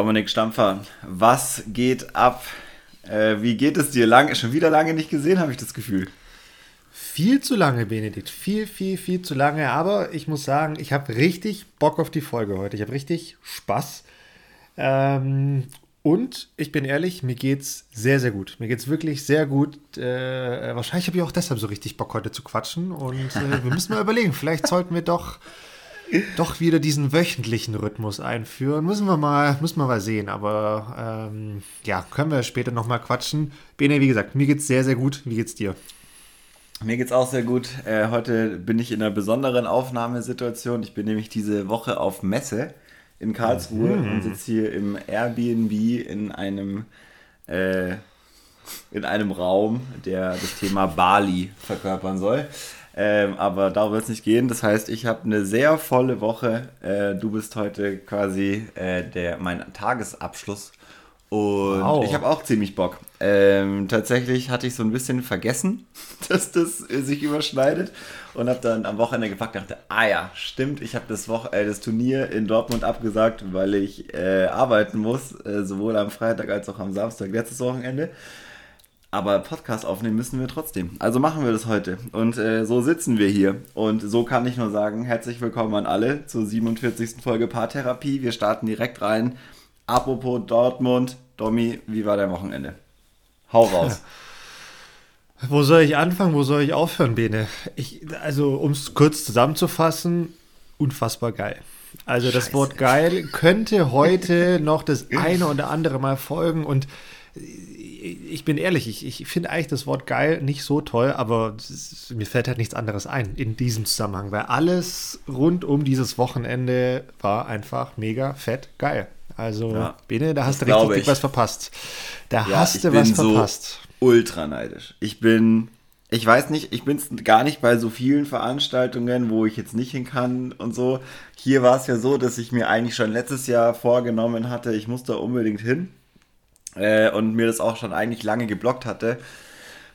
Dominik Stampfer, was geht ab? Äh, wie geht es dir? Lang, schon wieder lange nicht gesehen, habe ich das Gefühl. Viel zu lange, Benedikt. Viel, viel, viel zu lange. Aber ich muss sagen, ich habe richtig Bock auf die Folge heute. Ich habe richtig Spaß. Ähm, und ich bin ehrlich, mir geht's sehr, sehr gut. Mir geht's wirklich sehr gut. Äh, wahrscheinlich habe ich auch deshalb so richtig Bock, heute zu quatschen. Und äh, wir müssen mal überlegen, vielleicht sollten wir doch doch wieder diesen wöchentlichen Rhythmus einführen. Müssen wir mal, müssen wir mal sehen. Aber ähm, ja, können wir später nochmal quatschen. Bene, wie gesagt, mir geht's sehr, sehr gut. Wie geht's dir? Mir geht's auch sehr gut. Äh, heute bin ich in einer besonderen Aufnahmesituation. Ich bin nämlich diese Woche auf Messe in Karlsruhe mhm. und sitze hier im Airbnb in einem äh, in einem Raum, der das Thema Bali verkörpern soll. Ähm, aber darum wird es nicht gehen. Das heißt, ich habe eine sehr volle Woche. Äh, du bist heute quasi äh, der, mein Tagesabschluss. Und wow. ich habe auch ziemlich Bock. Ähm, tatsächlich hatte ich so ein bisschen vergessen, dass das äh, sich überschneidet. Und habe dann am Wochenende gepackt und dachte, ah ja, stimmt, ich habe das, äh, das Turnier in Dortmund abgesagt, weil ich äh, arbeiten muss, äh, sowohl am Freitag als auch am Samstag letztes Wochenende. Aber Podcast aufnehmen müssen wir trotzdem. Also machen wir das heute. Und äh, so sitzen wir hier. Und so kann ich nur sagen, herzlich willkommen an alle zur 47. Folge Paartherapie. Wir starten direkt rein. Apropos Dortmund. Domi, wie war dein Wochenende? Hau raus. Wo soll ich anfangen? Wo soll ich aufhören, Bene? Ich, also, um es kurz zusammenzufassen, unfassbar geil. Also, Scheiße. das Wort geil könnte heute noch das eine oder andere Mal folgen und ich bin ehrlich, ich, ich finde eigentlich das Wort geil nicht so toll, aber ist, mir fällt halt nichts anderes ein in diesem Zusammenhang, weil alles rund um dieses Wochenende war einfach mega fett geil. Also, ja, Bene, da hast du richtig dick was verpasst. Da ja, hast du was verpasst. So ultra neidisch. Ich bin, ich weiß nicht, ich bin gar nicht bei so vielen Veranstaltungen, wo ich jetzt nicht hin kann und so. Hier war es ja so, dass ich mir eigentlich schon letztes Jahr vorgenommen hatte, ich muss da unbedingt hin äh, und mir das auch schon eigentlich lange geblockt hatte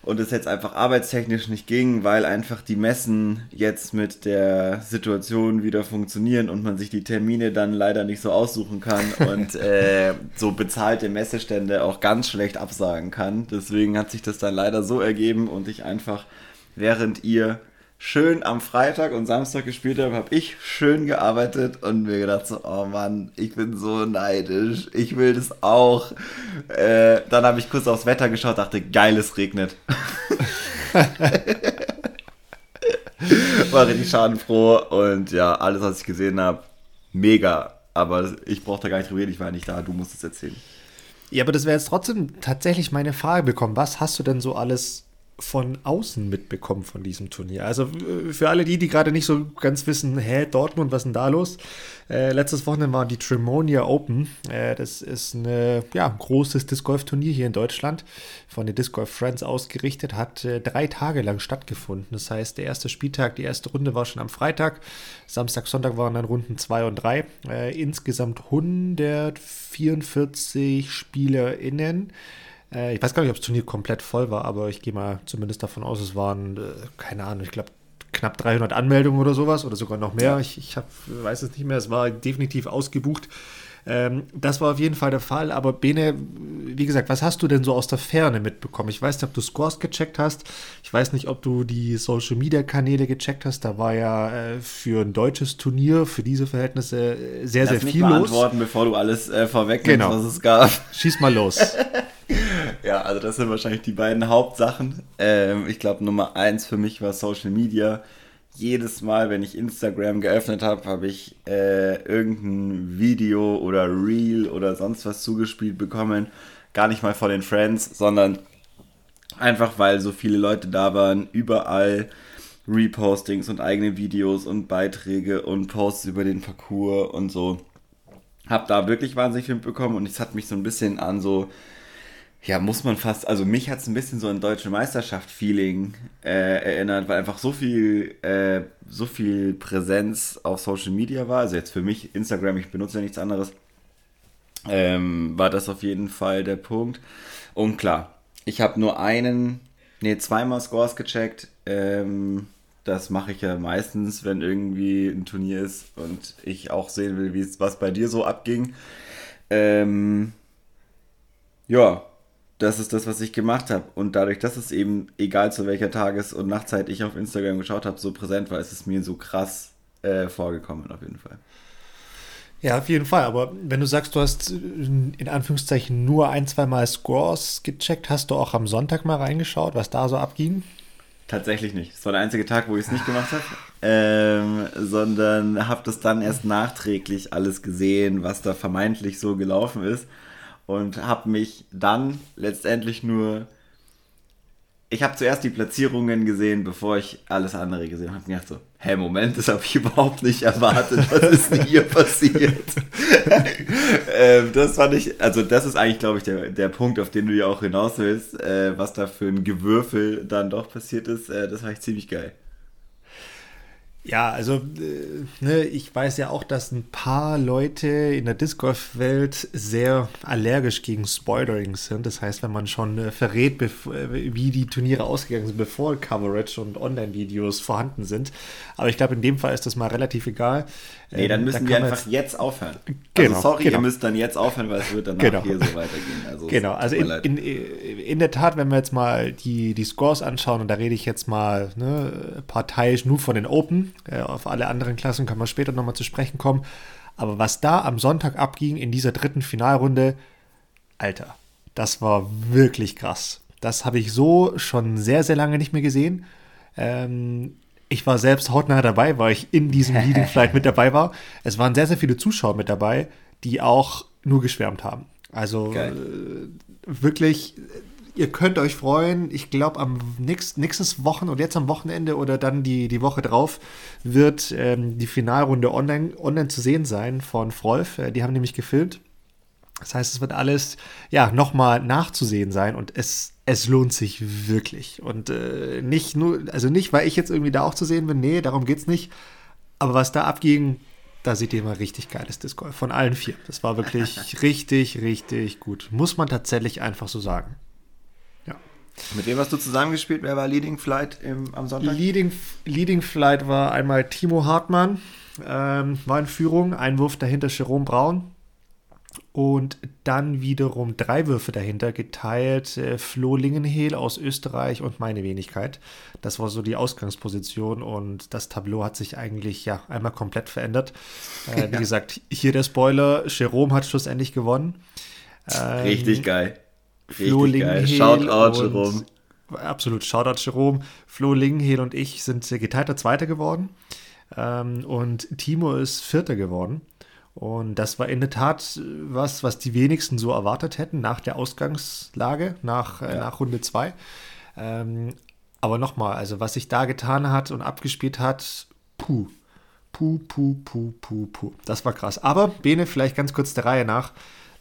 und es jetzt einfach arbeitstechnisch nicht ging, weil einfach die Messen jetzt mit der Situation wieder funktionieren und man sich die Termine dann leider nicht so aussuchen kann und äh, so bezahlte Messestände auch ganz schlecht absagen kann. Deswegen hat sich das dann leider so ergeben und ich einfach, während ihr schön am Freitag und Samstag gespielt habe, habe ich schön gearbeitet und mir gedacht so, oh Mann, ich bin so neidisch, ich will das auch. Äh, dann habe ich kurz aufs Wetter geschaut, dachte, geil, es regnet. War richtig schadenfroh und ja, alles, was ich gesehen habe, mega. Aber ich brauchte gar nicht drüber reden, ich war nicht da, du musst es erzählen. Ja, aber das wäre jetzt trotzdem tatsächlich meine Frage bekommen. Was hast du denn so alles von außen mitbekommen von diesem Turnier. Also äh, für alle die, die gerade nicht so ganz wissen, hä, Dortmund, was ist denn da los? Äh, letztes Wochenende war die Tremonia Open. Äh, das ist ein ja, großes Disc Golf Turnier hier in Deutschland, von den Disc Golf Friends ausgerichtet, hat äh, drei Tage lang stattgefunden. Das heißt, der erste Spieltag, die erste Runde war schon am Freitag. Samstag, Sonntag waren dann Runden 2 und 3. Äh, insgesamt 144 SpielerInnen. Äh, ich weiß gar nicht, ob das Turnier komplett voll war, aber ich gehe mal zumindest davon aus, es waren, äh, keine Ahnung, ich glaube knapp 300 Anmeldungen oder sowas oder sogar noch mehr. Ich, ich hab, weiß es nicht mehr, es war definitiv ausgebucht. Ähm, das war auf jeden Fall der Fall. Aber Bene, wie gesagt, was hast du denn so aus der Ferne mitbekommen? Ich weiß nicht, ob du Scores gecheckt hast. Ich weiß nicht, ob du die Social Media Kanäle gecheckt hast. Da war ja äh, für ein deutsches Turnier, für diese Verhältnisse äh, sehr, Lass sehr viel los. Mich antworten, bevor du alles äh, vorwegnimmst, genau. was es gab. Schieß mal los. Ja, also das sind wahrscheinlich die beiden Hauptsachen. Ähm, ich glaube, Nummer eins für mich war Social Media. Jedes Mal, wenn ich Instagram geöffnet habe, habe ich äh, irgendein Video oder Reel oder sonst was zugespielt bekommen. Gar nicht mal von den Friends, sondern einfach weil so viele Leute da waren, überall Repostings und eigene Videos und Beiträge und Posts über den Parcours und so. Hab da wirklich wahnsinnig viel mitbekommen und es hat mich so ein bisschen an so ja, muss man fast, also mich hat es ein bisschen so ein deutsche Meisterschaft-Feeling äh, erinnert, weil einfach so viel, äh, so viel Präsenz auf Social Media war. Also jetzt für mich, Instagram, ich benutze ja nichts anderes, ähm, war das auf jeden Fall der Punkt. Und klar, ich habe nur einen, nee, zweimal Scores gecheckt. Ähm, das mache ich ja meistens, wenn irgendwie ein Turnier ist und ich auch sehen will, wie es was bei dir so abging. Ähm, ja, das ist das, was ich gemacht habe. Und dadurch, dass es eben, egal zu welcher Tages- und Nachtzeit ich auf Instagram geschaut habe, so präsent war, ist es mir so krass äh, vorgekommen, auf jeden Fall. Ja, auf jeden Fall. Aber wenn du sagst, du hast in Anführungszeichen nur ein, zwei Mal Scores gecheckt, hast du auch am Sonntag mal reingeschaut, was da so abging? Tatsächlich nicht. Das war der einzige Tag, wo ich es nicht gemacht habe. Ähm, sondern habe das dann erst nachträglich alles gesehen, was da vermeintlich so gelaufen ist. Und habe mich dann letztendlich nur ich habe zuerst die Platzierungen gesehen, bevor ich alles andere gesehen habe. Ich gedacht so, hä, Moment, das habe ich überhaupt nicht erwartet. Was ist denn hier passiert? ähm, das fand ich, also das ist eigentlich, glaube ich, der, der Punkt, auf den du ja auch hinaus willst, äh, was da für ein Gewürfel dann doch passiert ist. Äh, das war ich ziemlich geil. Ja, also äh, ne, ich weiß ja auch, dass ein paar Leute in der Disc Golf-Welt sehr allergisch gegen Spoilering sind. Das heißt, wenn man schon äh, verrät, äh, wie die Turniere ausgegangen sind, bevor Coverage und Online-Videos vorhanden sind. Aber ich glaube, in dem Fall ist das mal relativ egal. Nee, dann ähm, müssen da wir einfach jetzt, jetzt aufhören. Also genau, also sorry, genau. ihr müsst dann jetzt aufhören, weil es wird danach genau. hier so weitergehen. Also genau, also in, in, in, der Tat, wenn wir jetzt mal die, die Scores anschauen, und da rede ich jetzt mal ne, parteiisch nur von den Open, auf alle anderen Klassen können wir später nochmal zu sprechen kommen. Aber was da am Sonntag abging in dieser dritten Finalrunde, Alter, das war wirklich krass. Das habe ich so schon sehr, sehr lange nicht mehr gesehen. Ähm, ich war selbst hautnah dabei, weil ich in diesem Leading Flight mit dabei war. Es waren sehr, sehr viele Zuschauer mit dabei, die auch nur geschwärmt haben. Also äh, wirklich, ihr könnt euch freuen. Ich glaube, am nächst, nächstes Wochen und jetzt am Wochenende oder dann die, die Woche drauf wird ähm, die Finalrunde online, online zu sehen sein von Frolf. Äh, die haben nämlich gefilmt. Das heißt, es wird alles ja nochmal nachzusehen sein und es, es lohnt sich wirklich. Und äh, nicht nur, also nicht, weil ich jetzt irgendwie da auch zu sehen bin, nee, darum geht's nicht. Aber was da abging, da seht ihr mal richtig geiles Disc Golf von allen vier. Das war wirklich richtig, richtig gut. Muss man tatsächlich einfach so sagen. Mit wem hast du zusammengespielt? Wer war Leading Flight im, am Sonntag? Leading, Leading Flight war einmal Timo Hartmann, ähm, war in Führung. Einwurf dahinter Jerome Braun und dann wiederum drei Würfe dahinter geteilt. Äh, Flo Lingenhehl aus Österreich und meine Wenigkeit. Das war so die Ausgangsposition und das Tableau hat sich eigentlich ja einmal komplett verändert. Äh, wie ja. gesagt, hier der Spoiler: Jerome hat schlussendlich gewonnen. Ähm, Richtig geil. Flo geil. Shoutout, Jerome. Absolut, Shoutout, Jerome. Flo Lingenhehl und ich sind geteilter Zweiter geworden. Ähm, und Timo ist Vierter geworden. Und das war in der Tat was, was die wenigsten so erwartet hätten nach der Ausgangslage, nach, äh, ja. äh, nach Runde 2. Ähm, aber nochmal, also was sich da getan hat und abgespielt hat, puh. Puh, puh, puh, puh, puh. Das war krass. Aber, Bene, vielleicht ganz kurz der Reihe nach.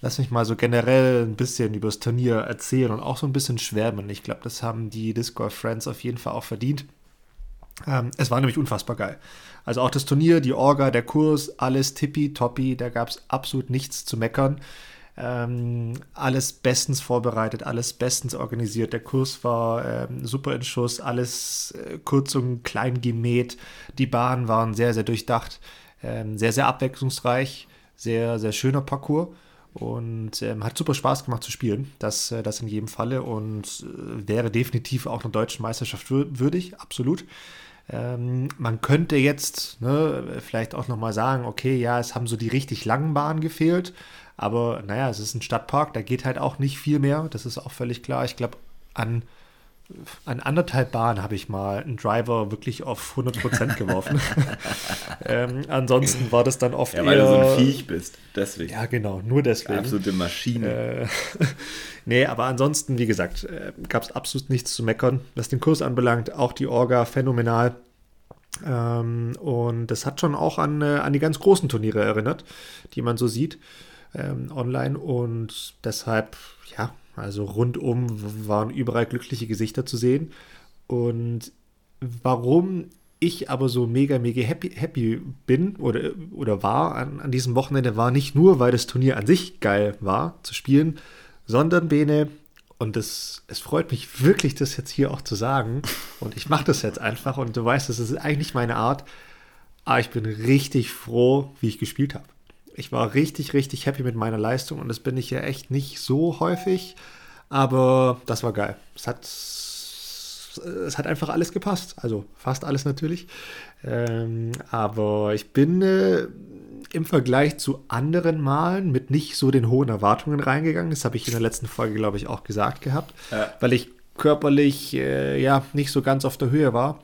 Lass mich mal so generell ein bisschen über das Turnier erzählen und auch so ein bisschen schwärmen. Ich glaube, das haben die Disc Golf Friends auf jeden Fall auch verdient. Ähm, es war nämlich unfassbar geil. Also auch das Turnier, die Orga, der Kurs, alles tippitoppi, da gab es absolut nichts zu meckern. Ähm, alles bestens vorbereitet, alles bestens organisiert. Der Kurs war ähm, super in Schuss, alles äh, kurz und klein gemäht. Die Bahnen waren sehr, sehr durchdacht, ähm, sehr, sehr abwechslungsreich, sehr, sehr schöner Parcours und ähm, hat super Spaß gemacht zu spielen. Das, äh, das in jedem Falle und äh, wäre definitiv auch einer deutschen Meisterschaft würdig, absolut. Ähm, man könnte jetzt ne, vielleicht auch nochmal sagen, okay, ja, es haben so die richtig langen Bahnen gefehlt, aber naja, es ist ein Stadtpark, da geht halt auch nicht viel mehr, das ist auch völlig klar. Ich glaube, an an anderthalb Bahnen habe ich mal einen Driver wirklich auf 100% geworfen. ähm, ansonsten war das dann oft ja, weil eher, du so ein Viech bist, deswegen. Ja, genau, nur deswegen. Absolute Maschine. Äh, nee, aber ansonsten, wie gesagt, äh, gab es absolut nichts zu meckern. Was den Kurs anbelangt, auch die Orga phänomenal. Ähm, und das hat schon auch an, äh, an die ganz großen Turniere erinnert, die man so sieht ähm, online. Und deshalb, ja, also rundum waren überall glückliche Gesichter zu sehen. Und warum ich aber so mega, mega happy, happy bin oder, oder war an, an diesem Wochenende, war nicht nur, weil das Turnier an sich geil war zu spielen, sondern Bene, und das, es freut mich wirklich, das jetzt hier auch zu sagen. Und ich mache das jetzt einfach und du weißt, das ist eigentlich meine Art. Aber ich bin richtig froh, wie ich gespielt habe. Ich war richtig, richtig happy mit meiner Leistung und das bin ich ja echt nicht so häufig. Aber das war geil. Es hat, es hat einfach alles gepasst. Also fast alles natürlich. Ähm, aber ich bin äh, im Vergleich zu anderen Malen mit nicht so den hohen Erwartungen reingegangen. Das habe ich in der letzten Folge, glaube ich, auch gesagt gehabt. Ja. Weil ich körperlich äh, ja nicht so ganz auf der Höhe war.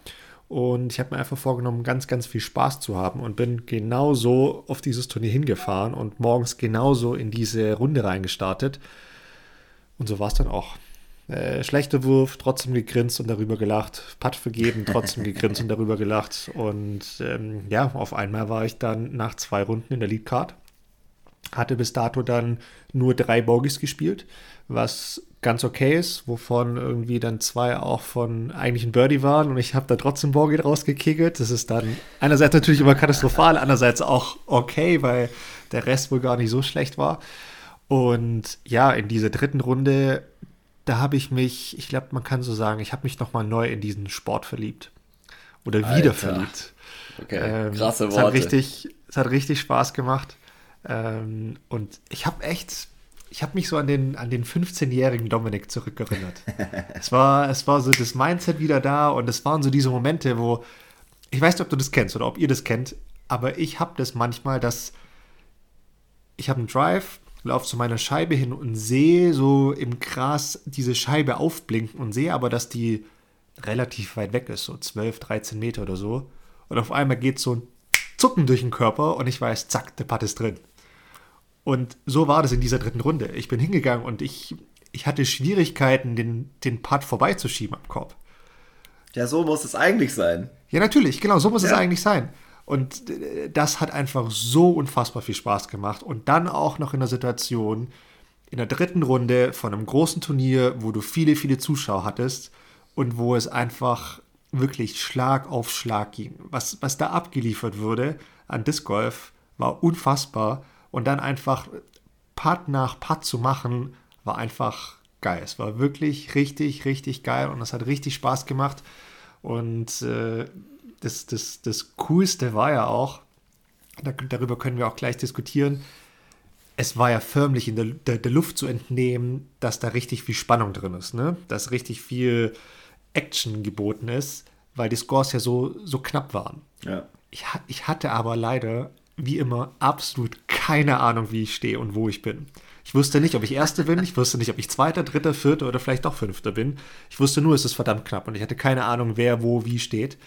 Und ich habe mir einfach vorgenommen, ganz, ganz viel Spaß zu haben und bin genauso auf dieses Turnier hingefahren und morgens genauso in diese Runde reingestartet. Und so war es dann auch. Äh, schlechter Wurf, trotzdem gegrinst und darüber gelacht. Putt vergeben, trotzdem gegrinst und darüber gelacht. Und ähm, ja, auf einmal war ich dann nach zwei Runden in der Lead Card. Hatte bis dato dann nur drei Bogies gespielt, was ganz okay ist, wovon irgendwie dann zwei auch von eigentlichen Birdie waren und ich habe da trotzdem Bogey rausgekegelt. Das ist dann einerseits natürlich immer katastrophal, andererseits auch okay, weil der Rest wohl gar nicht so schlecht war. Und ja, in dieser dritten Runde, da habe ich mich, ich glaube, man kann so sagen, ich habe mich nochmal neu in diesen Sport verliebt. Oder Alter. wieder verliebt. Okay, ähm, krasse Worte. Es hat, richtig, es hat richtig Spaß gemacht. Ähm, und ich habe echt, ich habe mich so an den, an den 15-jährigen Dominik zurückerinnert. es, war, es war so das Mindset wieder da und es waren so diese Momente, wo, ich weiß nicht, ob du das kennst oder ob ihr das kennt, aber ich habe das manchmal, dass ich habe einen Drive, laufe zu meiner Scheibe hin und sehe so im Gras diese Scheibe aufblinken und sehe aber, dass die relativ weit weg ist, so 12, 13 Meter oder so. Und auf einmal geht so ein Zucken durch den Körper und ich weiß, zack, der Putt ist drin. Und so war das in dieser dritten Runde. Ich bin hingegangen und ich, ich hatte Schwierigkeiten, den, den Putt vorbeizuschieben am Korb. Ja, so muss es eigentlich sein. Ja, natürlich, genau, so muss ja. es eigentlich sein. Und äh, das hat einfach so unfassbar viel Spaß gemacht. Und dann auch noch in der Situation, in der dritten Runde von einem großen Turnier, wo du viele, viele Zuschauer hattest und wo es einfach wirklich Schlag auf Schlag ging. Was, was da abgeliefert wurde an Disc Golf, war unfassbar. Und dann einfach Putt nach Putt zu machen, war einfach geil. Es war wirklich richtig, richtig geil und es hat richtig Spaß gemacht. Und äh, das, das, das Coolste war ja auch, darüber können wir auch gleich diskutieren, es war ja förmlich in der, der, der, Luft zu entnehmen, dass da richtig viel Spannung drin ist, ne? dass richtig viel Action geboten ist, weil die Scores ja so, so knapp waren. Ja. Ich, ich hatte aber leider, wie immer, absolut keine Ahnung, wie ich stehe und wo ich bin. Ich wusste nicht, ob ich Erster bin, ich wusste nicht, ob ich Zweiter, Dritter, Vierter oder vielleicht doch Fünfter bin. Ich wusste nur, es ist verdammt knapp und ich hatte keine Ahnung, wer wo wie steht.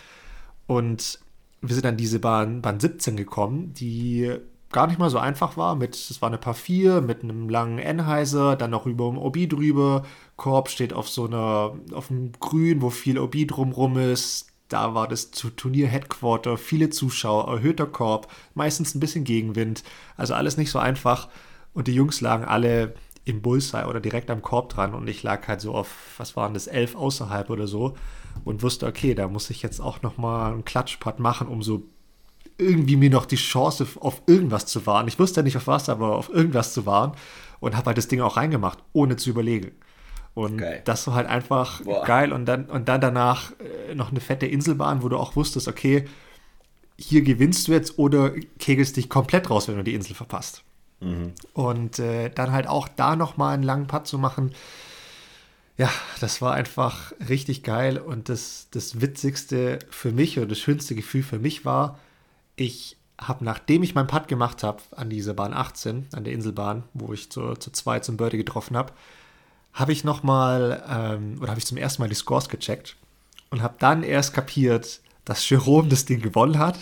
Und wir sind an diese Bahn, Bahn 17 gekommen, die gar nicht mal so einfach war. Mit, es war eine Paar 4 mit einem langen Enheiser, dann noch über dem OB drüber. Korb steht auf so einer, auf dem Grün, wo viel OB drumrum ist. Da war das Turnier-Headquarter, viele Zuschauer, erhöhter Korb, meistens ein bisschen Gegenwind. Also alles nicht so einfach. Und die Jungs lagen alle im Bullseye oder direkt am Korb dran und ich lag halt so auf, was waren das, elf außerhalb oder so und wusste, okay, da muss ich jetzt auch nochmal einen Klatschpad machen, um so irgendwie mir noch die Chance auf irgendwas zu wahren. Ich wusste ja nicht auf was, aber auf irgendwas zu wahren und habe halt das Ding auch reingemacht, ohne zu überlegen. Und geil. das war halt einfach Boah. geil. Und dann, und dann danach äh, noch eine fette Inselbahn, wo du auch wusstest, okay, hier gewinnst du jetzt oder kegelst dich komplett raus, wenn du die Insel verpasst. Mhm. Und äh, dann halt auch da nochmal einen langen Putt zu machen, ja, das war einfach richtig geil. Und das, das Witzigste für mich oder das schönste Gefühl für mich war, ich habe, nachdem ich meinen Putt gemacht habe an dieser Bahn 18, an der Inselbahn, wo ich zu, zu zwei zum Birdie getroffen habe, habe ich nochmal, ähm, oder habe ich zum ersten Mal die Scores gecheckt und habe dann erst kapiert, dass Jerome das Ding gewonnen hat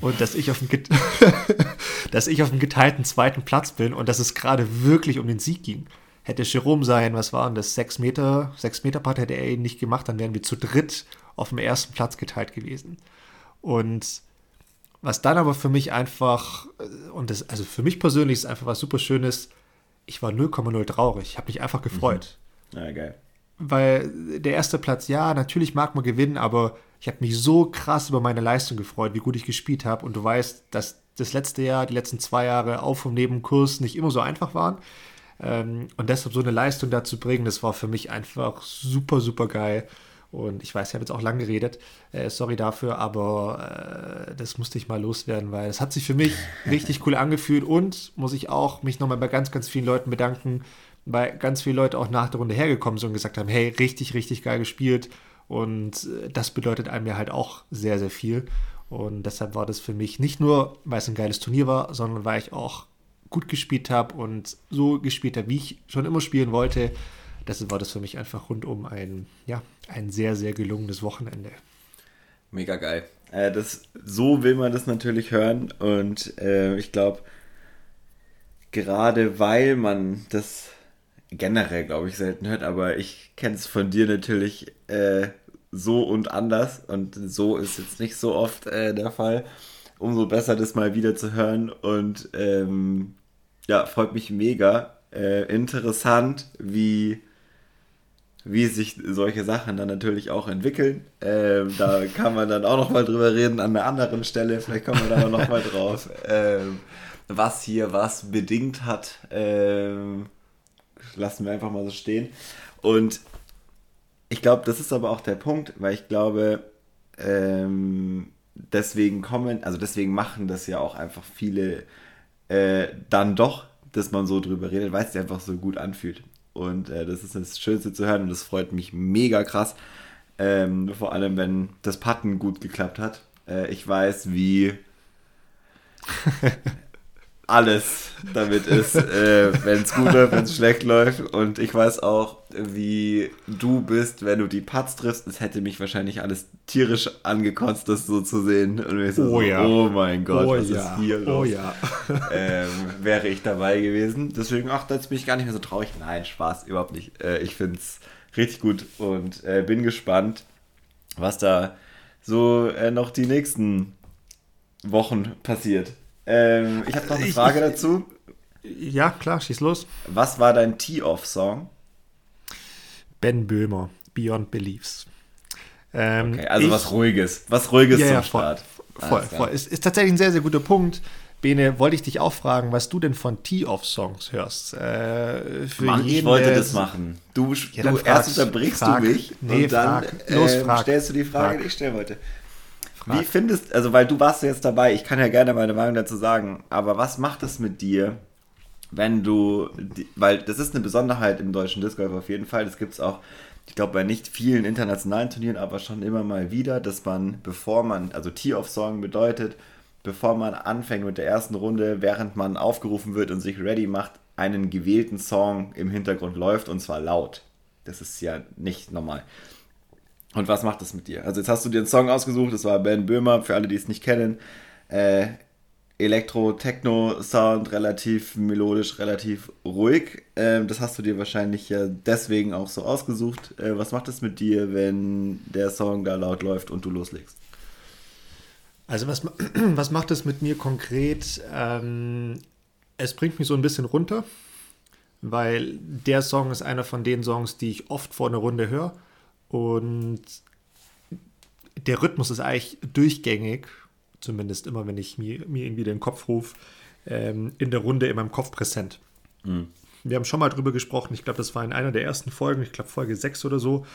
und dass ich auf dem, dass ich auf dem geteilten zweiten Platz bin und dass es gerade wirklich um den Sieg ging. Hätte Jerome sein, was waren das, sechs Meter, sechs Meter Part hätte er ihn nicht gemacht, dann wären wir zu dritt auf dem ersten Platz geteilt gewesen. Und was dann aber für mich einfach, und das, also für mich persönlich ist einfach was super Schönes, ich war 0,0 traurig. Ich habe mich einfach gefreut. Mhm. Ja, geil. Weil der erste Platz, ja, natürlich mag man gewinnen, aber ich habe mich so krass über meine Leistung gefreut, wie gut ich gespielt habe. Und du weißt, dass das letzte Jahr, die letzten zwei Jahre auf und neben Kurs nicht immer so einfach waren. Ähm, und deshalb so eine Leistung da zu bringen, das war für mich einfach super, super geil. Und ich weiß, ich habe jetzt auch lang geredet. Äh, sorry dafür, aber äh, das musste ich mal loswerden, weil es hat sich für mich richtig cool angefühlt und muss ich auch mich nochmal bei ganz, ganz vielen Leuten bedanken, weil ganz viele Leute auch nach der Runde hergekommen sind und gesagt haben, hey, richtig, richtig geil gespielt. Und äh, das bedeutet einem ja halt auch sehr, sehr viel. Und deshalb war das für mich nicht nur, weil es ein geiles Turnier war, sondern weil ich auch gut gespielt habe und so gespielt habe, wie ich schon immer spielen wollte. Deshalb war das für mich einfach rundum ein, ja, ein sehr, sehr gelungenes Wochenende. Mega geil. Äh, das, so will man das natürlich hören und äh, ich glaube, gerade weil man das generell, glaube ich, selten hört, aber ich kenne es von dir natürlich äh, so und anders und so ist jetzt nicht so oft äh, der Fall. Umso besser, das mal wieder zu hören und ähm, ja, freut mich mega. Äh, interessant, wie wie sich solche Sachen dann natürlich auch entwickeln. Ähm, da kann man dann auch noch mal drüber reden an einer anderen Stelle. Vielleicht kommen wir da noch mal drauf, ähm, was hier was bedingt hat. Ähm, lassen wir einfach mal so stehen. Und ich glaube, das ist aber auch der Punkt, weil ich glaube, ähm, deswegen kommen, also deswegen machen das ja auch einfach viele äh, dann doch, dass man so drüber redet, weil es sich einfach so gut anfühlt. Und äh, das ist das Schönste zu hören und das freut mich mega krass. Ähm, vor allem, wenn das Patten gut geklappt hat. Äh, ich weiß, wie alles damit ist, äh, wenn es gut läuft, wenn es schlecht läuft. Und ich weiß auch, wie du bist, wenn du die Putts triffst. Es hätte mich wahrscheinlich alles tierisch angekotzt, das so zu sehen. Und ich so, oh, ja. oh mein Gott, oh was ja. ist hier los? Oh ja. ähm, wäre ich dabei gewesen. Deswegen, ach, jetzt bin ich gar nicht mehr so traurig. Nein, Spaß, überhaupt nicht. Äh, ich finde es richtig gut und äh, bin gespannt, was da so äh, noch die nächsten Wochen passiert. Ähm, ich habe noch eine Frage ich, dazu. Ja, klar, schieß los. Was war dein Tee-Off-Song? Ben Böhmer, Beyond Beliefs. Ähm, okay, also ich, was Ruhiges. Was Ruhiges ja, zum ja, Start. Voll, voll. Ist, ist tatsächlich ein sehr, sehr guter Punkt. Bene, wollte ich dich auch fragen, was du denn von Tee-Off-Songs hörst. Äh, für Mann, jeden, ich wollte das machen. Du, ja, du erst unterbrichst frag, du mich nee, und dann frag. Los, äh, stellst du die Frage, die ich stellen wollte. Frag. Wie findest, also weil du warst jetzt dabei, ich kann ja gerne meine Meinung dazu sagen, aber was macht es mit dir, wenn du, weil das ist eine Besonderheit im deutschen Disc Golf auf jeden Fall, das gibt es auch, ich glaube bei nicht vielen internationalen Turnieren, aber schon immer mal wieder, dass man, bevor man, also Tee-Off-Song bedeutet, bevor man anfängt mit der ersten Runde, während man aufgerufen wird und sich ready macht, einen gewählten Song im Hintergrund läuft und zwar laut. Das ist ja nicht normal. Und was macht das mit dir? Also jetzt hast du dir einen Song ausgesucht, das war Ben Böhmer, für alle, die es nicht kennen. Äh, Elektro-Techno-Sound, relativ melodisch, relativ ruhig. Ähm, das hast du dir wahrscheinlich ja deswegen auch so ausgesucht. Äh, was macht das mit dir, wenn der Song da laut läuft und du loslegst? Also was, was macht es mit mir konkret? Ähm, es bringt mich so ein bisschen runter, weil der Song ist einer von den Songs, die ich oft vor einer Runde höre und der Rhythmus ist eigentlich durchgängig, zumindest immer, wenn ich mir, mir irgendwie den Kopf rufe, ähm, in der Runde in meinem Kopf präsent. Mhm. Wir haben schon mal drüber gesprochen, ich glaube, das war in einer der ersten Folgen, ich glaube Folge 6 oder so,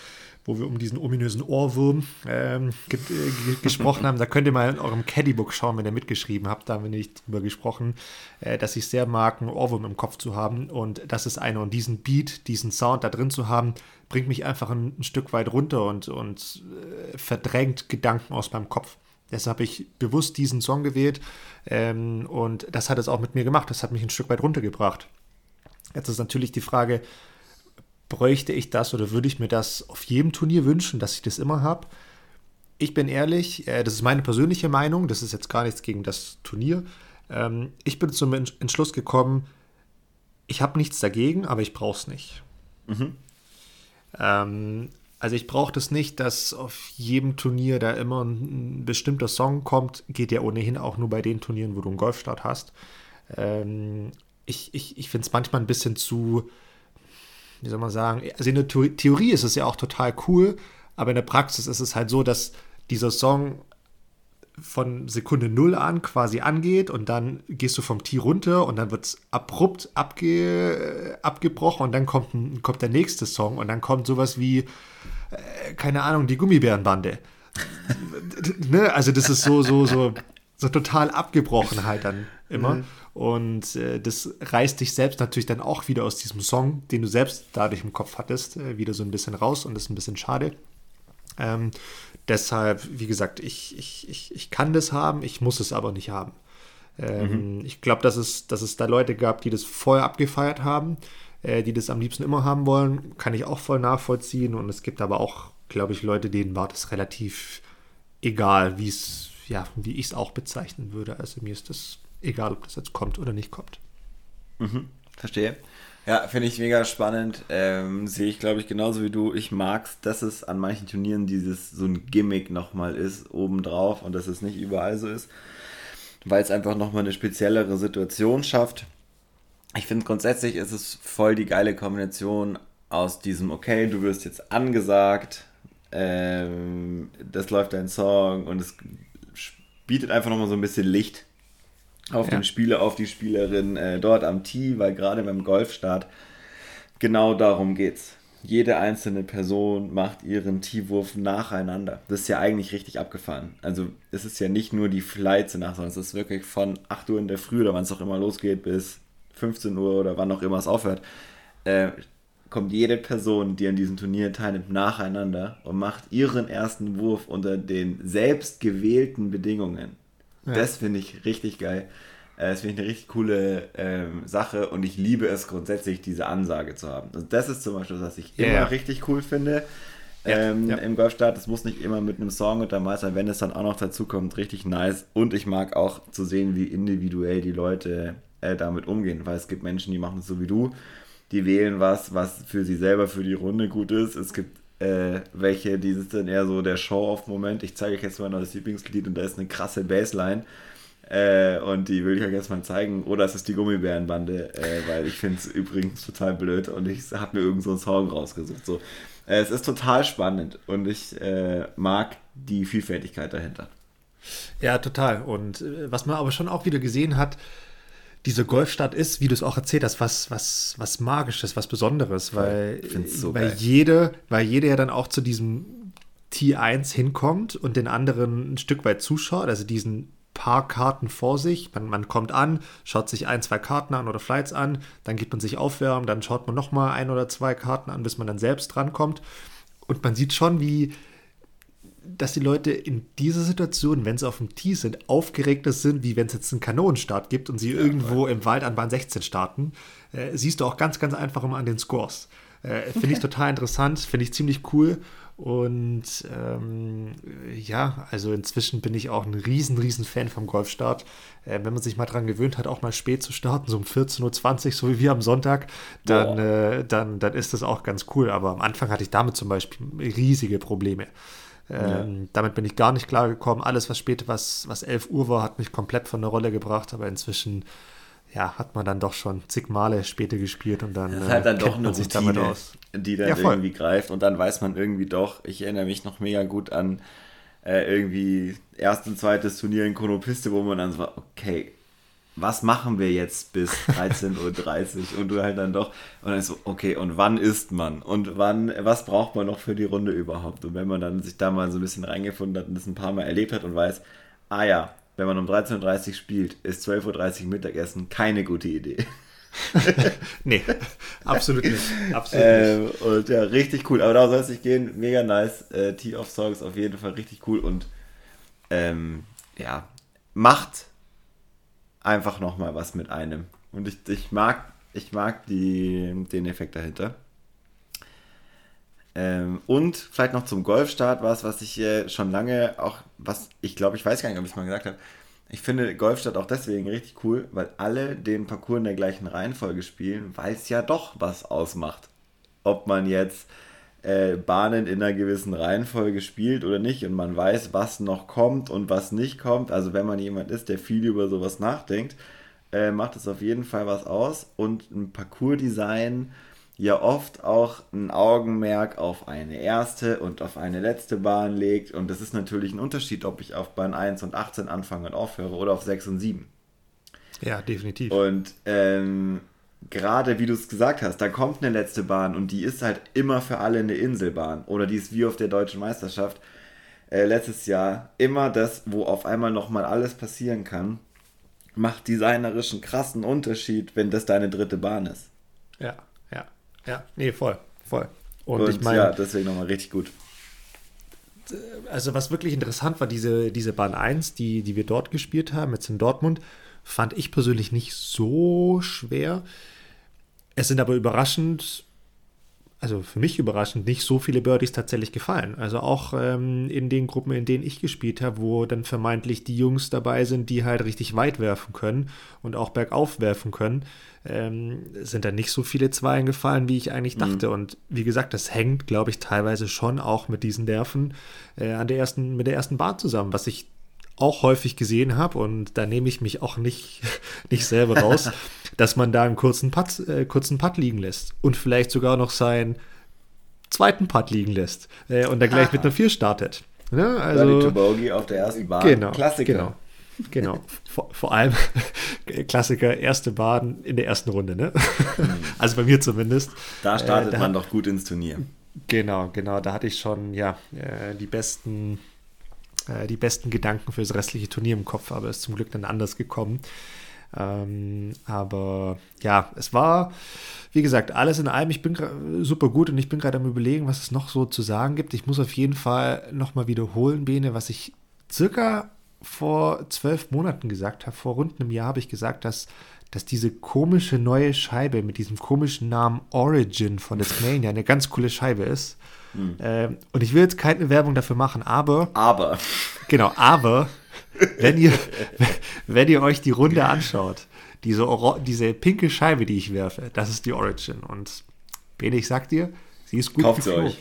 wo wir um diesen ominösen Ohrwurm ähm, ge ge gesprochen haben. Da könnt ihr mal in eurem Caddybook schauen, wenn ihr mitgeschrieben habt. Da haben wir nicht drüber gesprochen, äh, dass ich sehr mag, einen Ohrwurm im Kopf zu haben. Und das ist einer. Und diesen Beat, diesen Sound da drin zu haben, bringt mich einfach ein, ein Stück weit runter und, und äh, verdrängt Gedanken aus meinem Kopf. Deshalb habe ich bewusst diesen Song gewählt ähm, und das hat es auch mit mir gemacht. Das hat mich ein Stück weit runtergebracht. Jetzt ist natürlich die Frage, bräuchte ich das oder würde ich mir das auf jedem Turnier wünschen, dass ich das immer habe? Ich bin ehrlich, äh, das ist meine persönliche Meinung, das ist jetzt gar nichts gegen das Turnier. Ähm, ich bin zum Entschluss gekommen, ich habe nichts dagegen, aber ich brauche es nicht. Mhm. Ähm, also ich brauche das nicht, dass auf jedem Turnier da immer ein, bestimmter Song kommt. Geht ja ohnehin auch nur bei den Turnieren, wo du einen Golfstart hast. Ähm, ich ich, ich finde es manchmal ein bisschen zu, wie soll man sagen, also in der Theorie ist es ja auch total cool, aber in der Praxis ist es halt so, dass dieser Song von Sekunde null an quasi angeht und dann gehst du vom Tee runter und dann wird es abrupt abge, abgebrochen und dann kommt, kommt der nächste Song und dann kommt sowas wie äh, keine Ahnung, die Gummibärenbande. ne? Also das ist so, so, so, so total abgebrochen halt dann immer. Mhm. Und äh, das reißt dich selbst natürlich dann auch wieder aus diesem Song, den du selbst dadurch im Kopf hattest, äh, wieder so ein bisschen raus und das ist ein bisschen schade. Ähm, deshalb, wie gesagt, ich, ich, ich, ich kann das haben, ich muss es aber nicht haben. Ähm, mhm. Ich glaube, dass es, dass es da Leute gab, die das voll abgefeiert haben, äh, die das am liebsten immer haben wollen, kann ich auch voll nachvollziehen. Und es gibt aber auch, glaube ich, Leute, denen war das relativ egal, wie es, ja, wie ich es auch bezeichnen würde. Also mir ist das egal ob das jetzt kommt oder nicht kommt. Mhm, verstehe. Ja, finde ich mega spannend. Ähm, Sehe ich, glaube ich, genauso wie du. Ich mag es, dass es an manchen Turnieren dieses so ein Gimmick nochmal ist, obendrauf und dass es nicht überall so ist, weil es einfach nochmal eine speziellere Situation schafft. Ich finde grundsätzlich ist es voll die geile Kombination aus diesem, okay, du wirst jetzt angesagt, ähm, das läuft dein Song und es bietet einfach nochmal so ein bisschen Licht auf ja. den Spieler, auf die Spielerin äh, dort am Tee, weil gerade beim Golfstart genau darum geht's. Jede einzelne Person macht ihren Teewurf nacheinander. Das ist ja eigentlich richtig abgefahren. Also es ist ja nicht nur die Flights nach, sondern es ist wirklich von 8 Uhr in der Früh oder wann es auch immer losgeht bis 15 Uhr oder wann auch immer es aufhört. Äh, kommt jede Person, die an diesem Turnier teilnimmt, nacheinander und macht ihren ersten Wurf unter den selbst gewählten Bedingungen. Ja. Das finde ich richtig geil. Äh, das finde ich eine richtig coole ähm, Sache und ich liebe es grundsätzlich, diese Ansage zu haben. Also das ist zum Beispiel, was ich yeah. immer richtig cool finde. Ähm, ja. Im Golfstart, das muss nicht immer mit einem Song und untermalt sein, wenn es dann auch noch dazu kommt, richtig nice. Und ich mag auch zu sehen, wie individuell die Leute äh, damit umgehen, weil es gibt Menschen, die machen es so wie du, die wählen was, was für sie selber, für die Runde gut ist. Es gibt äh, welche, die sind dann eher so der Show-Off-Moment. Ich zeige euch jetzt mal das Lieblingslied und da ist eine krasse Bassline. Äh, und die will ich euch jetzt mal zeigen. Oder es ist die Gummibärenbande, äh, weil ich finde es übrigens total blöd und ich habe mir irgend so einen Song rausgesucht. So. Äh, es ist total spannend und ich äh, mag die Vielfältigkeit dahinter. Ja, total. Und äh, was man aber schon auch wieder gesehen hat, diese Golfstadt ist, wie du es auch erzählt hast, was, was, was Magisches, was Besonderes, weil, so weil, jede, weil jede ja dann auch zu diesem T1 hinkommt und den anderen ein Stück weit zuschaut, also diesen paar Karten vor sich. Man, man kommt an, schaut sich ein, zwei Karten an oder Flights an, dann gibt man sich aufwärmen, dann schaut man nochmal ein oder zwei Karten an, bis man dann selbst drankommt. Und man sieht schon, wie, dass die Leute in dieser Situation, wenn sie auf dem Tee sind, aufgeregter sind, wie wenn es jetzt einen Kanonenstart gibt und sie ja, irgendwo voll. im Wald an Bahn 16 starten. Äh, siehst du auch ganz, ganz einfach immer an den Scores. Äh, finde ich total interessant, finde ich ziemlich cool. Und ähm, ja, also inzwischen bin ich auch ein riesen, riesen Fan vom Golfstart. Äh, wenn man sich mal dran gewöhnt hat, auch mal spät zu starten, so um 14.20 Uhr, so wie wir am Sonntag, dann, äh, dann, dann ist das auch ganz cool. Aber am Anfang hatte ich damit zum Beispiel riesige Probleme. Ähm. Damit bin ich gar nicht klar gekommen. Alles, was später, was, was 11 Uhr war, hat mich komplett von der Rolle gebracht, aber inzwischen ja, hat man dann doch schon zig Male später gespielt und dann, das ist halt dann äh, doch eine sich damit aus. die dann ja, irgendwie greift und dann weiß man irgendwie doch, ich erinnere mich noch mega gut an äh, irgendwie erstes und zweites Turnier in Konopiste, wo man dann so war, okay, was machen wir jetzt bis 13.30 Uhr? Und du halt dann doch, und dann ist so, okay, und wann isst man? Und wann, was braucht man noch für die Runde überhaupt? Und wenn man dann sich da mal so ein bisschen reingefunden hat und das ein paar Mal erlebt hat und weiß, ah ja, wenn man um 13.30 Uhr spielt, ist 12.30 Uhr Mittagessen keine gute Idee. nee, absolut nicht. Absolut ähm, nicht. Und ja, richtig cool. Aber da soll es nicht gehen. Mega nice. Äh, Tee of Songs auf jeden Fall richtig cool und ähm, ja, macht einfach nochmal was mit einem. Und ich, ich mag, ich mag die, den Effekt dahinter. Ähm, und vielleicht noch zum Golfstart was, was ich äh, schon lange auch, was ich glaube, ich weiß gar nicht, ob ich es mal gesagt habe. Ich finde Golfstart auch deswegen richtig cool, weil alle den Parcours in der gleichen Reihenfolge spielen, weil es ja doch was ausmacht. Ob man jetzt äh, Bahnen in einer gewissen Reihenfolge spielt oder nicht und man weiß, was noch kommt und was nicht kommt. Also wenn man jemand ist, der viel über sowas nachdenkt, äh, macht es auf jeden Fall was aus und ein Parcours-Design ja oft auch ein Augenmerk auf eine erste und auf eine letzte Bahn legt und das ist natürlich ein Unterschied, ob ich auf Bahn 1 und 18 anfange und aufhöre oder auf 6 und 7. Ja, definitiv. Und ähm, gerade wie du es gesagt hast, da kommt eine letzte Bahn und die ist halt immer für alle eine Inselbahn. Oder die ist wie auf der deutschen Meisterschaft äh, letztes Jahr immer das, wo auf einmal nochmal alles passieren kann, macht designerischen krassen Unterschied, wenn das deine dritte Bahn ist. Ja, ja, ja. Nee, voll, voll. Und, und ich meine. Ja, deswegen nochmal richtig gut. Also, was wirklich interessant war, diese, diese Bahn 1, die, die wir dort gespielt haben, jetzt in Dortmund, fand ich persönlich nicht so schwer. Es sind aber überraschend also für mich überraschend, nicht so viele Birdies tatsächlich gefallen. Also auch ähm, in den Gruppen, in denen ich gespielt habe, wo dann vermeintlich die Jungs dabei sind, die halt richtig weit werfen können und auch bergauf werfen können, ähm, sind da nicht so viele Zweien gefallen, wie ich eigentlich mhm. dachte. Mhm. Und wie gesagt, das hängt, glaube ich, teilweise schon auch mit diesen Nerven äh, an der ersten, mit der ersten Bahn zusammen, was ich auch häufig gesehen habe und da nehme ich mich auch nicht, nicht selber raus, dass man da einen kurzen Putt, äh, kurzen Putt liegen lässt und vielleicht sogar noch seinen zweiten Putt liegen lässt äh, und dann gleich mit einer 4 startet. Ne? Also, Bogey auf der ersten Bahn. Genau, Klassiker. Genau. Genau, vor, vor, allem Klassiker, erste Bahn in der ersten Runde, ne? Mhm. Also bei mir zumindest. Da startet äh, da, man doch gut ins Turnier. Genau, genau, da hatte ich schon, ja, äh, die besten äh, die besten Gedanken für das restliche Turnier im Kopf, aber ist zum Glück dann anders gekommen. Ähm, aber ja, es war, wie gesagt, alles in allem. Ich bin super gut und ich bin gerade am Überlegen, was es noch so zu sagen gibt. Ich muss auf jeden Fall nochmal wiederholen, Bene, was ich circa vor zwölf Monaten gesagt habe. Vor rund einem Jahr habe ich gesagt, dass, dass diese komische neue Scheibe mit diesem komischen Namen Origin von Discmania eine ganz coole Scheibe ist. Mhm. Ähm, und ich will jetzt keine Werbung dafür machen, aber. Aber. Genau, aber, wenn ihr, wenn ihr euch die Runde anschaut, diese, diese pinke Scheibe, die ich werfe, das ist die Origin. Und Bene, ich sag dir, sie ist gut Kauft geflogen. euch.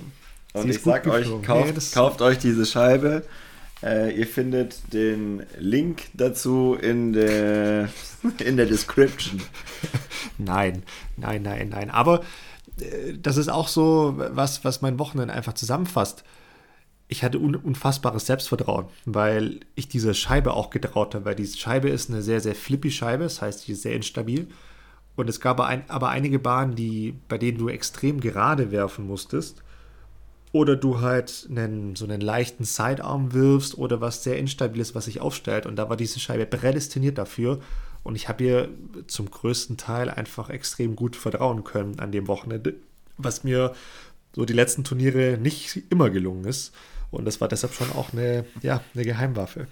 Und ich sag euch, kauft, nee, kauft euch diese Scheibe. Äh, ihr findet den Link dazu in der, in der Description. Nein, nein, nein, nein. Aber das ist auch so was, was mein Wochenende einfach zusammenfasst. Ich hatte un unfassbares Selbstvertrauen, weil ich diese Scheibe auch getraut habe, weil diese Scheibe ist eine sehr, sehr flippy Scheibe, das heißt, die ist sehr instabil. Und es gab ein, aber einige Bahnen, die, bei denen du extrem gerade werfen musstest. Oder du halt einen, so einen leichten Sidearm wirfst oder was sehr instabiles, was sich aufstellt. Und da war diese Scheibe prädestiniert dafür. Und ich habe ihr zum größten Teil einfach extrem gut vertrauen können an dem Wochenende, was mir so die letzten Turniere nicht immer gelungen ist. Und das war deshalb schon auch eine, ja, eine Geheimwaffe.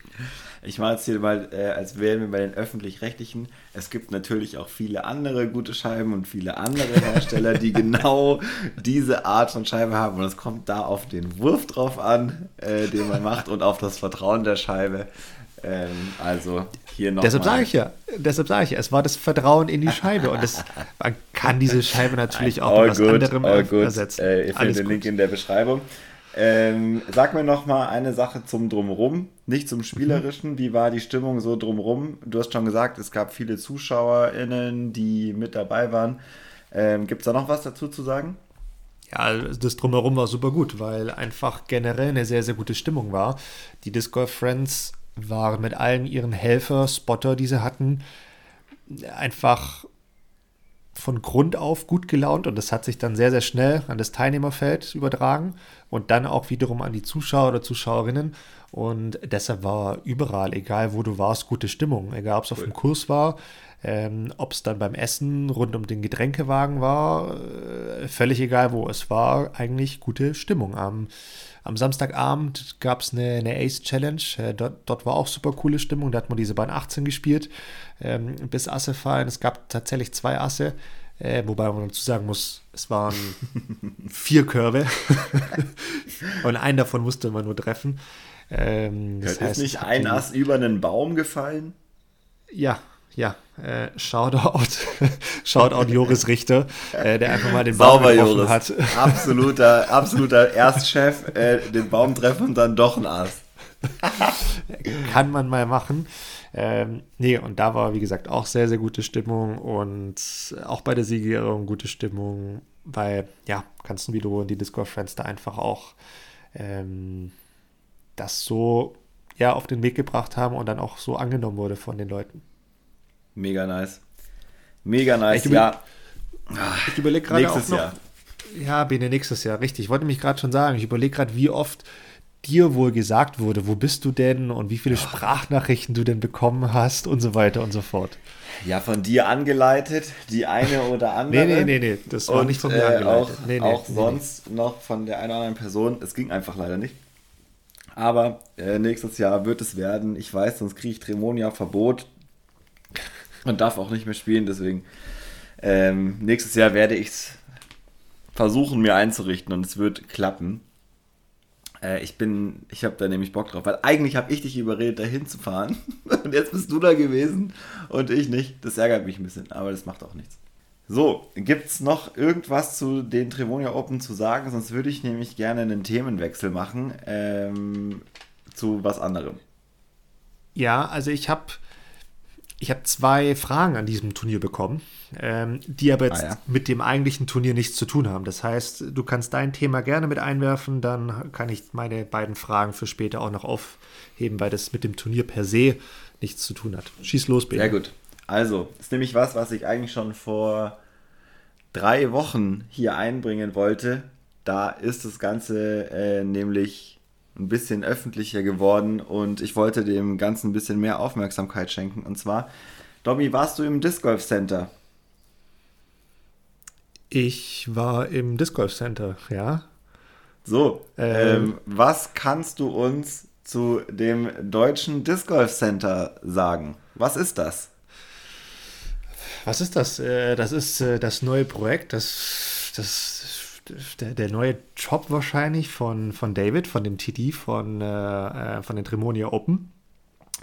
Ich mache jetzt hier mal, äh, als wären wir bei den Öffentlich-Rechtlichen. Es gibt natürlich auch viele andere gute Scheiben und viele andere Hersteller, die genau diese Art von Scheibe haben. Und es kommt da auf den Wurf drauf an, äh, den man macht und auf das Vertrauen der Scheibe. Ähm, also hier noch. Deshalb sage ich ja, deshalb sage ich ja, es war das Vertrauen in die Scheibe und das, man kann diese Scheibe natürlich auch all mit was anderem ersetzen. Äh, ihr findet den Link in der Beschreibung. Ähm, sag mir noch mal eine Sache zum Drumrum, nicht zum Spielerischen. Wie war die Stimmung so drumrum? Du hast schon gesagt, es gab viele ZuschauerInnen, die mit dabei waren. Ähm, Gibt es da noch was dazu zu sagen? Ja, das Drumherum war super gut, weil einfach generell eine sehr, sehr gute Stimmung war. Die Disc Golf Friends waren mit allen ihren Helfer, Spotter, die sie hatten, einfach von Grund auf gut gelaunt und das hat sich dann sehr, sehr schnell an das Teilnehmerfeld übertragen und dann auch wiederum an die Zuschauer oder Zuschauerinnen. Und deshalb war überall, egal wo du warst, gute Stimmung. Egal, ob es auf dem Kurs war, ähm, ob es dann beim Essen rund um den Getränkewagen war, äh, völlig egal wo. Es war eigentlich gute Stimmung am am Samstagabend gab es eine, eine, Ace Challenge. Äh, dort, dort, war auch super coole Stimmung. Da hat man diese Bahn 18 gespielt, ähm, bis Asse fallen. Es gab tatsächlich zwei Asse. Äh, wobei man dazu sagen muss, es waren vier Körbe und einen davon musste man nur treffen. Ähm, das heißt, ist nicht ein Ass über einen Baum gefallen? Ja, ja, äh, Shoutout, Shoutout Joris Richter, äh, der einfach mal den Baum Sauber, Joris. hat. Absoluter, absoluter Erstchef, äh, den Baum treffen und dann doch ein Ass. Kann man mal machen. Ähm, nee, und da war, wie gesagt, auch sehr, sehr gute Stimmung und auch bei der Siegerehrung gute Stimmung, weil, ja, kannst du wiederum in die Discord-Friends da einfach auch ähm, das so ja, auf den Weg gebracht haben und dann auch so angenommen wurde von den Leuten. Mega nice. Mega nice, ich ja. Ich überlege gerade Nächstes auch noch, Jahr. Ja, Bene, nächstes Jahr, richtig. Ich wollte mich gerade schon sagen, ich überlege gerade, wie oft dir wohl gesagt wurde, wo bist du denn und wie viele Sprachnachrichten du denn bekommen hast und so weiter und so fort. Ja, von dir angeleitet, die eine oder andere. Nee, nee, nee, nee, das war Und, nicht von mir äh, angeleitet. auch, nee, nee, auch nee, sonst noch von der einen oder anderen Person. Es ging einfach leider nicht. Aber äh, nächstes Jahr wird es werden. Ich weiß, sonst kriege ich Tremonia-Verbot und darf auch nicht mehr spielen. Deswegen ähm, nächstes Jahr werde ich es versuchen, mir einzurichten und es wird klappen. Äh, ich bin, ich habe da nämlich Bock drauf, weil eigentlich habe ich dich überredet, da hinzufahren. Und jetzt bist du da gewesen und ich nicht. Das ärgert mich ein bisschen, aber das macht auch nichts. So, gibt es noch irgendwas zu den Trevonia Open zu sagen? Sonst würde ich nämlich gerne einen Themenwechsel machen ähm, zu was anderem. Ja, also ich habe ich hab zwei Fragen an diesem Turnier bekommen, ähm, die aber jetzt Ah, ja. mit dem eigentlichen Turnier nichts zu tun haben. Das heißt, du kannst dein Thema gerne mit einwerfen, dann kann ich meine beiden Fragen für später auch noch aufheben, weil das mit dem Turnier per se nichts zu tun hat. Schieß los, bitte. Sehr gut. Also, ist nämlich was, was ich eigentlich schon vor drei Wochen hier einbringen wollte. Da ist das Ganze äh, nämlich ein bisschen öffentlicher geworden und ich wollte dem Ganzen ein bisschen mehr Aufmerksamkeit schenken. Und zwar, Dobby, warst du im Disc Golf Center? Ich war im Disc Golf Center, ja. So, Ähm. ähm, was kannst du uns zu dem deutschen Disc Golf Center sagen? Was ist das? Was ist das? Äh, Das ist äh, das neue Projekt, das, das, der, der neue Job wahrscheinlich von, von David, von dem TD von, äh, äh, von den Tremonia Open,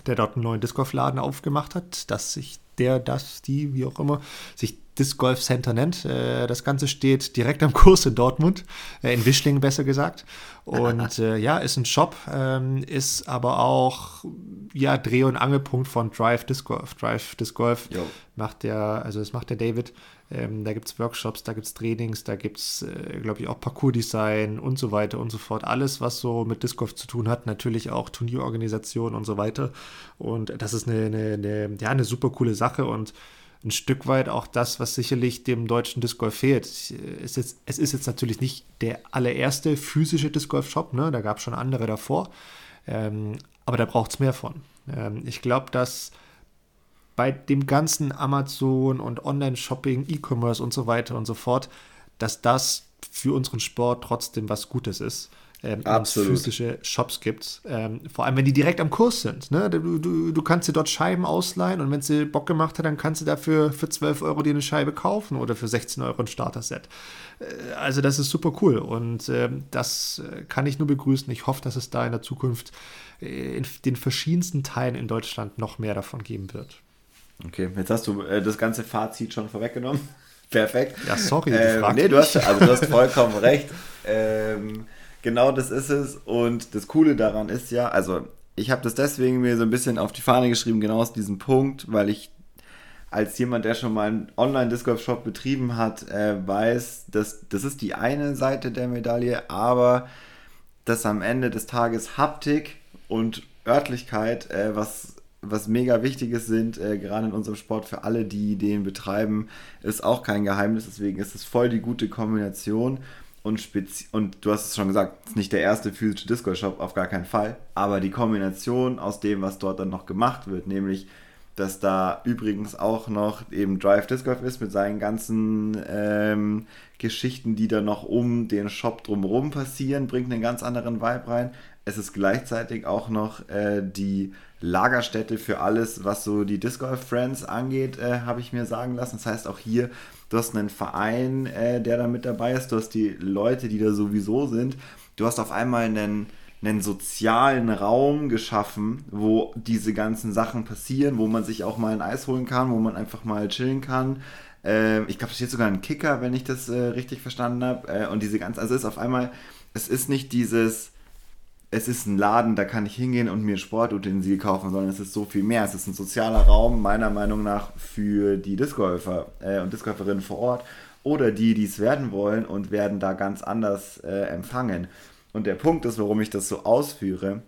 der dort einen neuen Disc Golf Laden aufgemacht hat, dass sich der, das, die, wie auch immer, sich Disc Golf Center nennt. Äh, Das Ganze steht direkt am Kurs in Dortmund, äh, in Wischlingen besser gesagt. Und äh, ja, ist ein Shop, ähm, ist aber auch ja, Dreh- und Angelpunkt von Drive Disc Golf. Drive Disc Golf Jo. macht der, also das macht der David. Ähm, da gibt es Workshops, da gibt es Trainings, da gibt es, glaube ich, auch Parcours-Design und so weiter und so fort. Alles, was so mit Disc Golf zu tun hat, natürlich auch Turnierorganisation und so weiter. Und das ist eine, eine, eine, ja, eine super coole Sache und ein Stück weit auch das, was sicherlich dem deutschen Disc Golf fehlt. Es ist jetzt, es ist jetzt natürlich nicht der allererste physische Disc Golf Shop, ne? da gab es schon andere davor, ähm, aber da braucht es mehr von. Ähm, ich glaube, dass bei dem ganzen Amazon und Online-Shopping, E-Commerce und so weiter und so fort, dass das für unseren Sport trotzdem was Gutes ist. Ähm, physische Shops gibt. Ähm, vor allem, wenn die direkt am Kurs sind. Ne? Du, du, du kannst dir dort Scheiben ausleihen und wenn sie Bock gemacht hat, dann kannst du dafür für 12 Euro dir eine Scheibe kaufen oder für 16 Euro ein Starter-Set. Äh, Also das ist super cool und ähm, das äh, kann ich nur begrüßen. Ich hoffe, dass es da in der Zukunft äh, in den verschiedensten Teilen in Deutschland noch mehr davon geben wird. Okay, jetzt hast du äh, das ganze Fazit schon vorweggenommen. Perfekt. Ja, sorry, du ähm, Nee, du hast, also du hast vollkommen recht. Ähm, genau das ist es. Und das Coole daran ist ja, also ich habe das deswegen mir so ein bisschen auf die Fahne geschrieben, genau aus diesem Punkt, weil ich als jemand, der schon mal einen Online-Disc-Golf-Shop betrieben hat, äh, weiß, dass das ist die eine Seite der Medaille, aber dass am Ende des Tages Haptik und Örtlichkeit, äh, was, was mega Wichtiges sind, äh, gerade in unserem Sport für alle, die den betreiben, ist auch kein Geheimnis. Deswegen ist es voll die gute Kombination. Und, spezi und du hast es schon gesagt, es ist nicht der erste physische Disco-Shop, auf gar keinen Fall. Aber die Kombination aus dem, was dort dann noch gemacht wird, nämlich dass da übrigens auch noch eben Drive Disc Golf ist mit seinen ganzen ähm, Geschichten, die da noch um den Shop drumherum passieren, bringt einen ganz anderen Vibe rein. Es ist gleichzeitig auch noch äh, die Lagerstätte für alles, was so die Disc Golf Friends angeht, äh, habe ich mir sagen lassen. Das heißt auch hier, du hast einen Verein, äh, der da mit dabei ist, du hast die Leute, die da sowieso sind. Du hast auf einmal einen einen sozialen Raum geschaffen, wo diese ganzen Sachen passieren, wo man sich auch mal ein Eis holen kann, wo man einfach mal chillen kann. Ähm, ich glaube, da steht sogar ein Kicker, wenn ich das äh, richtig verstanden habe. Äh, und diese ganze, also es ist auf einmal, es ist nicht dieses, es ist ein Laden, da kann ich hingehen und mir Sportutensil kaufen, sondern es ist so viel mehr. Es ist ein sozialer Raum, meiner Meinung nach, für die Discgolfer äh, und Discgolferinnen vor Ort oder die, die es werden wollen und werden da ganz anders äh, empfangen. Und der Punkt ist, warum ich das so ausführe,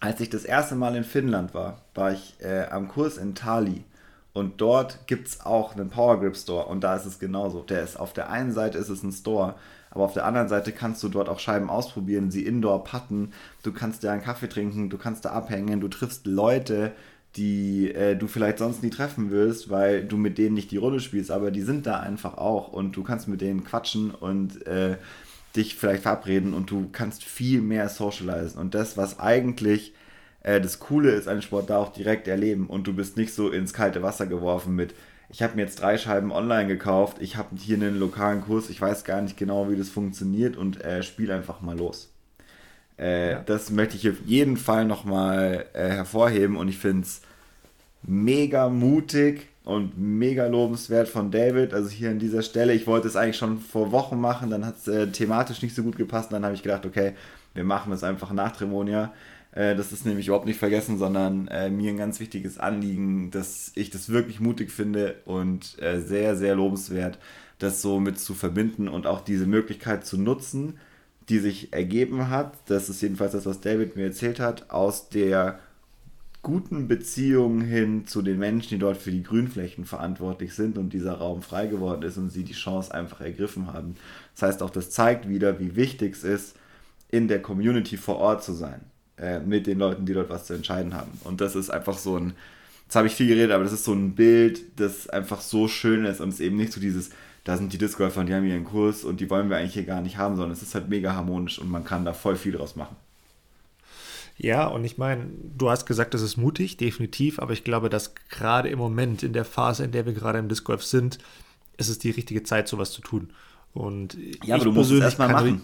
als ich das erste Mal in Finnland war, war ich äh, am Kurs in Tali. Und dort gibt es auch einen Power Grip Store und da ist es genauso. Der ist auf der einen Seite ist es ein Store, aber auf der anderen Seite kannst du dort auch Scheiben ausprobieren, sie indoor patten, du kannst dir einen Kaffee trinken, du kannst da abhängen, du triffst Leute, die äh, du vielleicht sonst nie treffen wirst, weil du mit denen nicht die Rolle spielst, aber die sind da einfach auch und du kannst mit denen quatschen und äh, dich vielleicht verabreden und du kannst viel mehr socialisen. Und das, was eigentlich äh, das Coole ist, einen Sport da auch direkt erleben. Und du bist nicht so ins kalte Wasser geworfen mit, ich habe mir jetzt drei Scheiben online gekauft, ich habe hier einen lokalen Kurs, ich weiß gar nicht genau, wie das funktioniert und äh, spiel einfach mal los. Äh, ja. Das möchte ich auf jeden Fall nochmal äh, hervorheben und ich finde es mega mutig und mega lobenswert von David. Also hier an dieser Stelle, ich wollte es eigentlich schon vor Wochen machen, dann hat es äh, thematisch nicht so gut gepasst und dann habe ich gedacht, okay, wir machen es einfach nach Tremonia. Äh, das ist nämlich überhaupt nicht vergessen, sondern äh, mir ein ganz wichtiges Anliegen, dass ich das wirklich mutig finde und äh, sehr, sehr lobenswert, das so mit zu verbinden und auch diese Möglichkeit zu nutzen, die sich ergeben hat. Das ist jedenfalls das, was David mir erzählt hat, aus der guten Beziehung hin zu den Menschen, die dort für die Grünflächen verantwortlich sind und dieser Raum frei geworden ist und sie die Chance einfach ergriffen haben. Das heißt auch, das zeigt wieder, wie wichtig es ist, in der Community vor Ort zu sein, äh, mit den Leuten, die dort was zu entscheiden haben. Und das ist einfach so ein, jetzt habe ich viel geredet, aber das ist so ein Bild, das einfach so schön ist und es eben nicht so dieses, da sind die Discgolfer und die haben ihren Kurs und die wollen wir eigentlich hier gar nicht haben, sondern es ist halt mega harmonisch und man kann da voll viel draus machen. Ja, und ich meine, du hast gesagt, das ist mutig, definitiv, aber ich glaube, dass gerade im Moment, in der Phase, in der wir gerade im Disc Golf sind, ist es die richtige Zeit, sowas zu tun. Und ja, aber du musst es erstmal machen.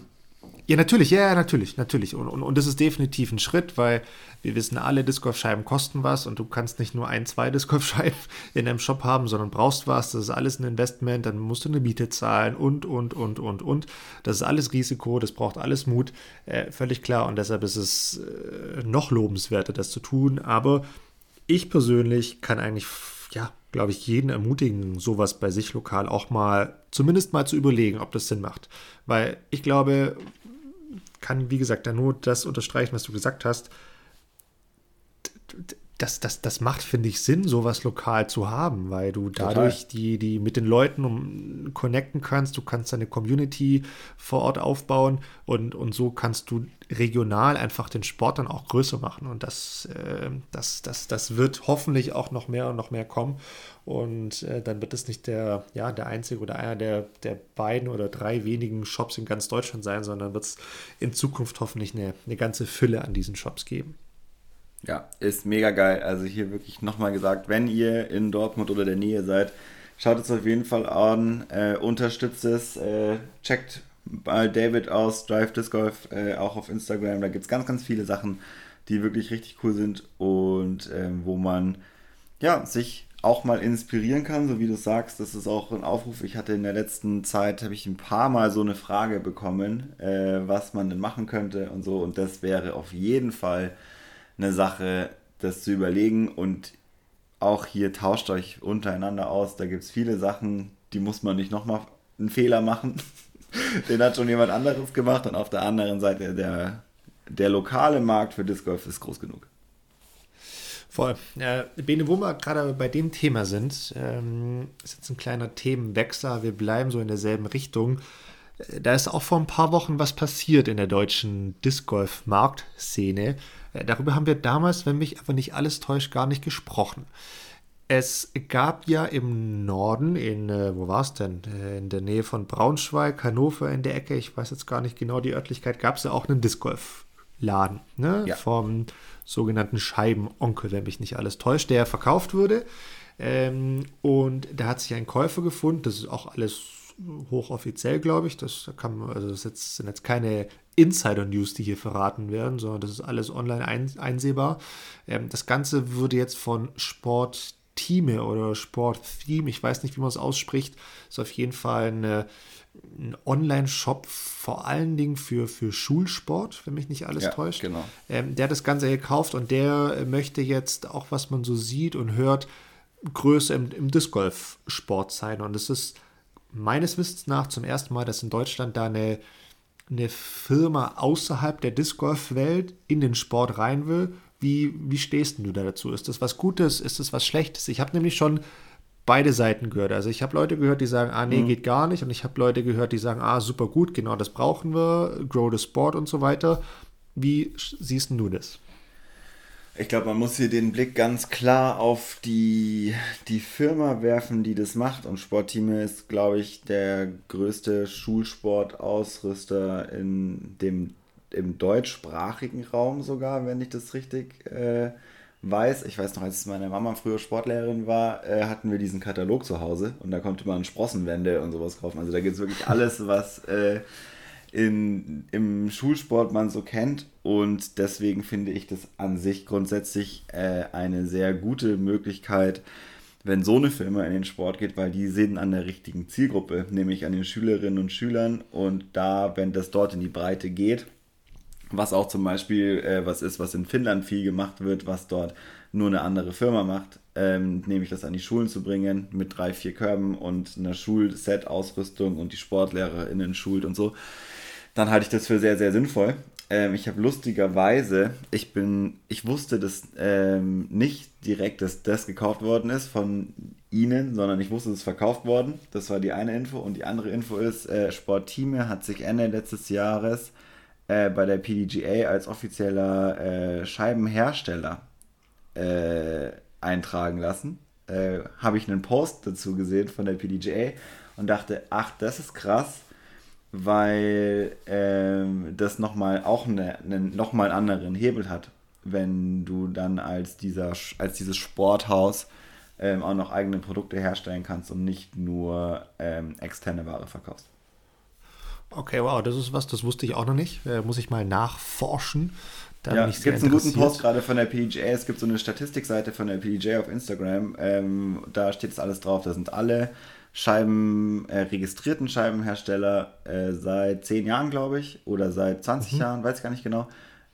Ja, natürlich, ja, natürlich, natürlich. Und, und, und das ist definitiv ein Schritt, weil wir wissen alle, Disc Golf Scheiben kosten was und du kannst nicht nur ein, zwei Disc Golf Scheiben in deinem Shop haben, sondern brauchst was. Das ist alles ein Investment, dann musst du eine Miete zahlen und, und, und, und, und. Das ist alles Risiko, das braucht alles Mut, äh, völlig klar. Und deshalb ist es äh, noch lobenswerter, das zu tun. Aber ich persönlich kann eigentlich, ja, glaube ich, jeden ermutigen, sowas bei sich lokal auch mal, zumindest mal zu überlegen, ob das Sinn macht. Weil ich glaube, kann, wie gesagt, da nur das unterstreichen, was du gesagt hast. Das, das, das macht, finde ich, Sinn, sowas lokal zu haben, weil du dadurch die, die mit den Leuten um, connecten kannst, du kannst deine Community vor Ort aufbauen und, und so kannst du regional einfach den Sport dann auch größer machen. Und das, äh, das, das, das wird hoffentlich auch noch mehr und noch mehr kommen. Und äh, dann wird es nicht der, ja, der einzige oder einer der, der beiden oder drei wenigen Shops in ganz Deutschland sein, sondern wird es in Zukunft hoffentlich eine, eine ganze Fülle an diesen Shops geben. Ja, ist mega geil. Also hier wirklich nochmal gesagt, wenn ihr in Dortmund oder der Nähe seid, schaut es auf jeden Fall an, äh, unterstützt es, äh, checkt bei David aus, Drive Disc Golf, äh, auch auf Instagram. Da gibt es ganz, ganz viele Sachen, die wirklich richtig cool sind und ähm, wo man ja, sich auch mal inspirieren kann, so wie du sagst. Das ist auch ein Aufruf. Ich hatte in der letzten Zeit, habe ich ein paar Mal so eine Frage bekommen, äh, was man denn machen könnte und so. Und das wäre auf jeden Fall eine Sache, das zu überlegen. Und auch hier tauscht euch untereinander aus. Da gibt es viele Sachen, die muss man nicht nochmal einen Fehler machen. Den hat schon jemand anderes gemacht. Und auf der anderen Seite, der, der lokale Markt für Disc Golf ist groß genug. Voll. Äh, Bene, wo wir gerade bei dem Thema sind, ähm, ist jetzt ein kleiner Themenwechsel. Wir bleiben so in derselben Richtung. Äh, da ist auch vor ein paar Wochen was passiert in der deutschen Disc Golf Marktszene. Äh, darüber haben wir damals, wenn mich aber nicht alles täuscht, gar nicht gesprochen. Es gab ja im Norden, in, äh, wo war es denn? Äh, in der Nähe von Braunschweig, Hannover in der Ecke, ich weiß jetzt gar nicht genau die Örtlichkeit, gab es ja auch einen Disc Golf Laden, ne? Ja. Vom sogenannten Scheibenonkel, wenn mich nicht alles täuscht, der verkauft wurde. Ähm, und da hat sich ein Käufer gefunden, das ist auch alles hochoffiziell, glaube ich. Das kann man, also das jetzt, sind jetzt keine Insider-News, die hier verraten werden, sondern das ist alles online ein, einsehbar. Ähm, das Ganze wurde jetzt von Sport Team oder Sport Theme, ich weiß nicht, wie man es ausspricht, ist auf jeden Fall eine ein Online-Shop vor allen Dingen für, für Schulsport, wenn mich nicht alles ja, täuscht. Genau. Ähm, der hat das Ganze gekauft und der möchte jetzt auch, was man so sieht und hört, größer im, im Disc Golf-Sport sein. Und es ist meines Wissens nach zum ersten Mal, dass in Deutschland da eine, eine Firma außerhalb der Disc Golf-Welt in den Sport rein will Wie, wie stehst du da dazu? Ist das was Gutes? Ist das was Schlechtes? Ich habe nämlich schon beide Seiten gehört. Also ich habe Leute gehört, die sagen, ah nee, mhm. geht gar nicht. Und ich habe Leute gehört, die sagen, ah super gut, genau das brauchen wir, grow the sport und so weiter. Wie siehst du das? Ich glaube, man muss hier den Blick ganz klar auf die, die Firma werfen, die das macht. Und Sportteam ist, glaube ich, der größte Schulsportausrüster in dem, im deutschsprachigen Raum sogar, wenn ich das richtig äh, weiß. Ich weiß noch, als meine Mama früher Sportlehrerin war, äh, hatten wir diesen Katalog zu Hause und da konnte man Sprossenwände und sowas kaufen. Also da gibt es wirklich alles, was äh, in, im Schulsport man so kennt. Und deswegen finde ich das an sich grundsätzlich äh, eine sehr gute Möglichkeit, wenn so eine Firma in den Sport geht, weil die sind an der richtigen Zielgruppe, nämlich an den Schülerinnen und Schülern. Und da, wenn das dort in die Breite geht, was auch zum Beispiel äh, was ist, was in Finnland viel gemacht wird, was dort nur eine andere Firma macht, ähm, nämlich das an die Schulen zu bringen mit drei, vier Körben und einer Schulset-Ausrüstung und die SportlehrerInnen schult und so dann halte ich das für sehr, sehr sinnvoll. Ähm, ich habe lustigerweise, ich bin, ich wusste das ähm, nicht direkt, dass das gekauft worden ist von Ihnen, sondern ich wusste, es verkauft worden. Das war die eine Info. Und die andere Info ist, äh, Sporttime hat sich Ende letztes Jahres äh, bei der PDGA als offizieller äh, Scheibenhersteller äh, eintragen lassen. Äh, habe ich einen Post dazu gesehen von der PDGA und dachte, ach, das ist krass weil ähm, das nochmal auch eine, eine, nochmal einen anderen Hebel hat, wenn du dann als, dieser, als dieses Sporthaus ähm, auch noch eigene Produkte herstellen kannst und nicht nur ähm, externe Ware verkaufst. Okay, wow, das ist was, das wusste ich auch noch nicht. Äh, muss ich mal nachforschen. Da ja, es gibt einen guten Post gerade von der PGA. Es gibt so eine Statistikseite von der PGA auf Instagram. Ähm, da steht es alles drauf. Da sind alle Scheiben, äh, registrierten Scheibenhersteller äh, seit 10 Jahren, glaube ich, oder seit 20 mhm. Jahren, weiß ich gar nicht genau,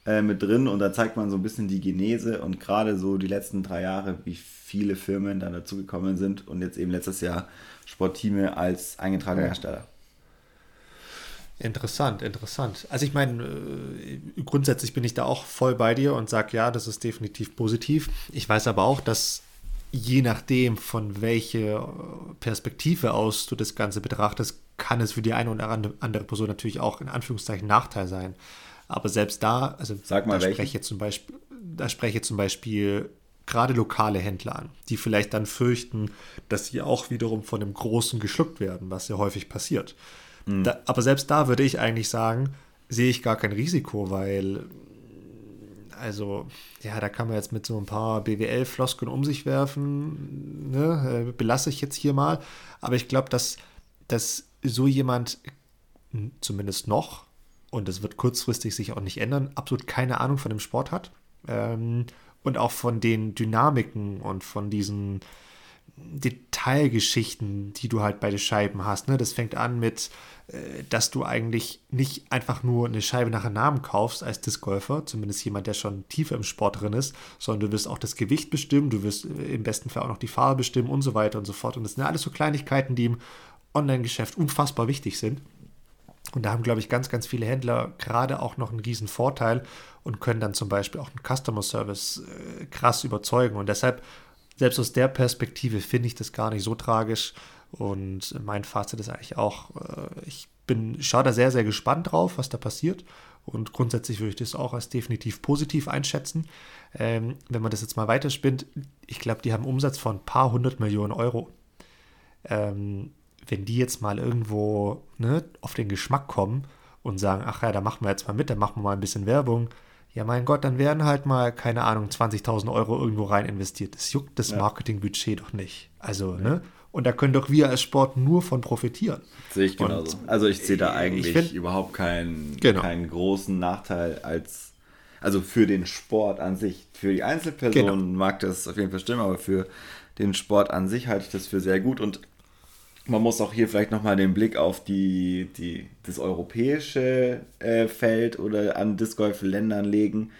äh, mit drin. Und da zeigt man so ein bisschen die Genese und gerade so die letzten drei Jahre, wie viele Firmen da dazugekommen sind und jetzt eben letztes Jahr Sportteame als eingetragener. Hersteller. Interessant, interessant. Also ich meine, äh, grundsätzlich bin ich da auch voll bei dir und sage, ja, das ist definitiv positiv. Ich weiß aber auch, dass je nachdem, von welcher Perspektive aus du das Ganze betrachtest, kann es für die eine oder andere Person natürlich auch in Anführungszeichen Nachteil sein. Aber selbst da, also Sag mal da spreche ich zum Beispiel, da spreche zum Beispiel gerade lokale Händler an, die vielleicht dann fürchten, dass sie auch wiederum von dem Großen geschluckt werden, was ja häufig passiert. Mhm. Da, aber selbst da würde ich eigentlich sagen, sehe ich gar kein Risiko, weil also, ja, da kann man jetzt mit so ein paar BWL-Floskeln um sich werfen, ne? Äh, belasse ich jetzt hier mal. Aber ich glaube, dass, dass so jemand zumindest noch, und das wird kurzfristig sich auch nicht ändern, absolut keine Ahnung von dem Sport hat. Ähm, und auch von den Dynamiken und von diesen Detailgeschichten, die du halt bei den Scheiben hast. Ne? Das fängt an mit, dass du eigentlich nicht einfach nur eine Scheibe nach einem Namen kaufst als Discgolfer, zumindest jemand, der schon tiefer im Sport drin ist, sondern du wirst auch das Gewicht bestimmen, du wirst äh, im besten Fall auch noch die Farbe bestimmen und so weiter und so fort. Und das sind alles so Kleinigkeiten, die im Online-Geschäft unfassbar wichtig sind. Und da haben, glaube ich, ganz, ganz viele Händler gerade auch noch einen riesen Vorteil und können dann zum Beispiel auch einen Customer Service äh, krass überzeugen. Und deshalb selbst aus der Perspektive finde ich das gar nicht so tragisch. Und mein Fazit ist eigentlich auch, äh, ich bin, schaue da sehr, sehr gespannt drauf, was da passiert. Und grundsätzlich würde ich das auch als definitiv positiv einschätzen. Ähm, wenn man das jetzt mal weiterspinnt, ich glaube, die haben einen Umsatz von ein paar hundert Millionen Euro. Ähm, wenn die jetzt mal irgendwo ne, auf den Geschmack kommen und sagen, ach ja, da machen wir jetzt mal mit, da machen wir mal ein bisschen Werbung, ja, mein Gott, dann werden halt mal, keine Ahnung, 20.000 Euro irgendwo rein investiert. Das juckt das ja. Marketingbudget doch nicht. Also, ja. ne? Und da können doch wir als Sport nur von profitieren. Sehe ich genauso. Und also ich sehe da eigentlich find, überhaupt keinen, genau. keinen großen Nachteil als, also für den Sport an sich. Für die Einzelperson genau. mag das auf jeden Fall stimmen, aber für den Sport an sich halte ich das für sehr gut. Und man muss auch hier vielleicht nochmal den Blick auf die, die, das europäische äh, Feld oder an Disc Golf Ländern legen.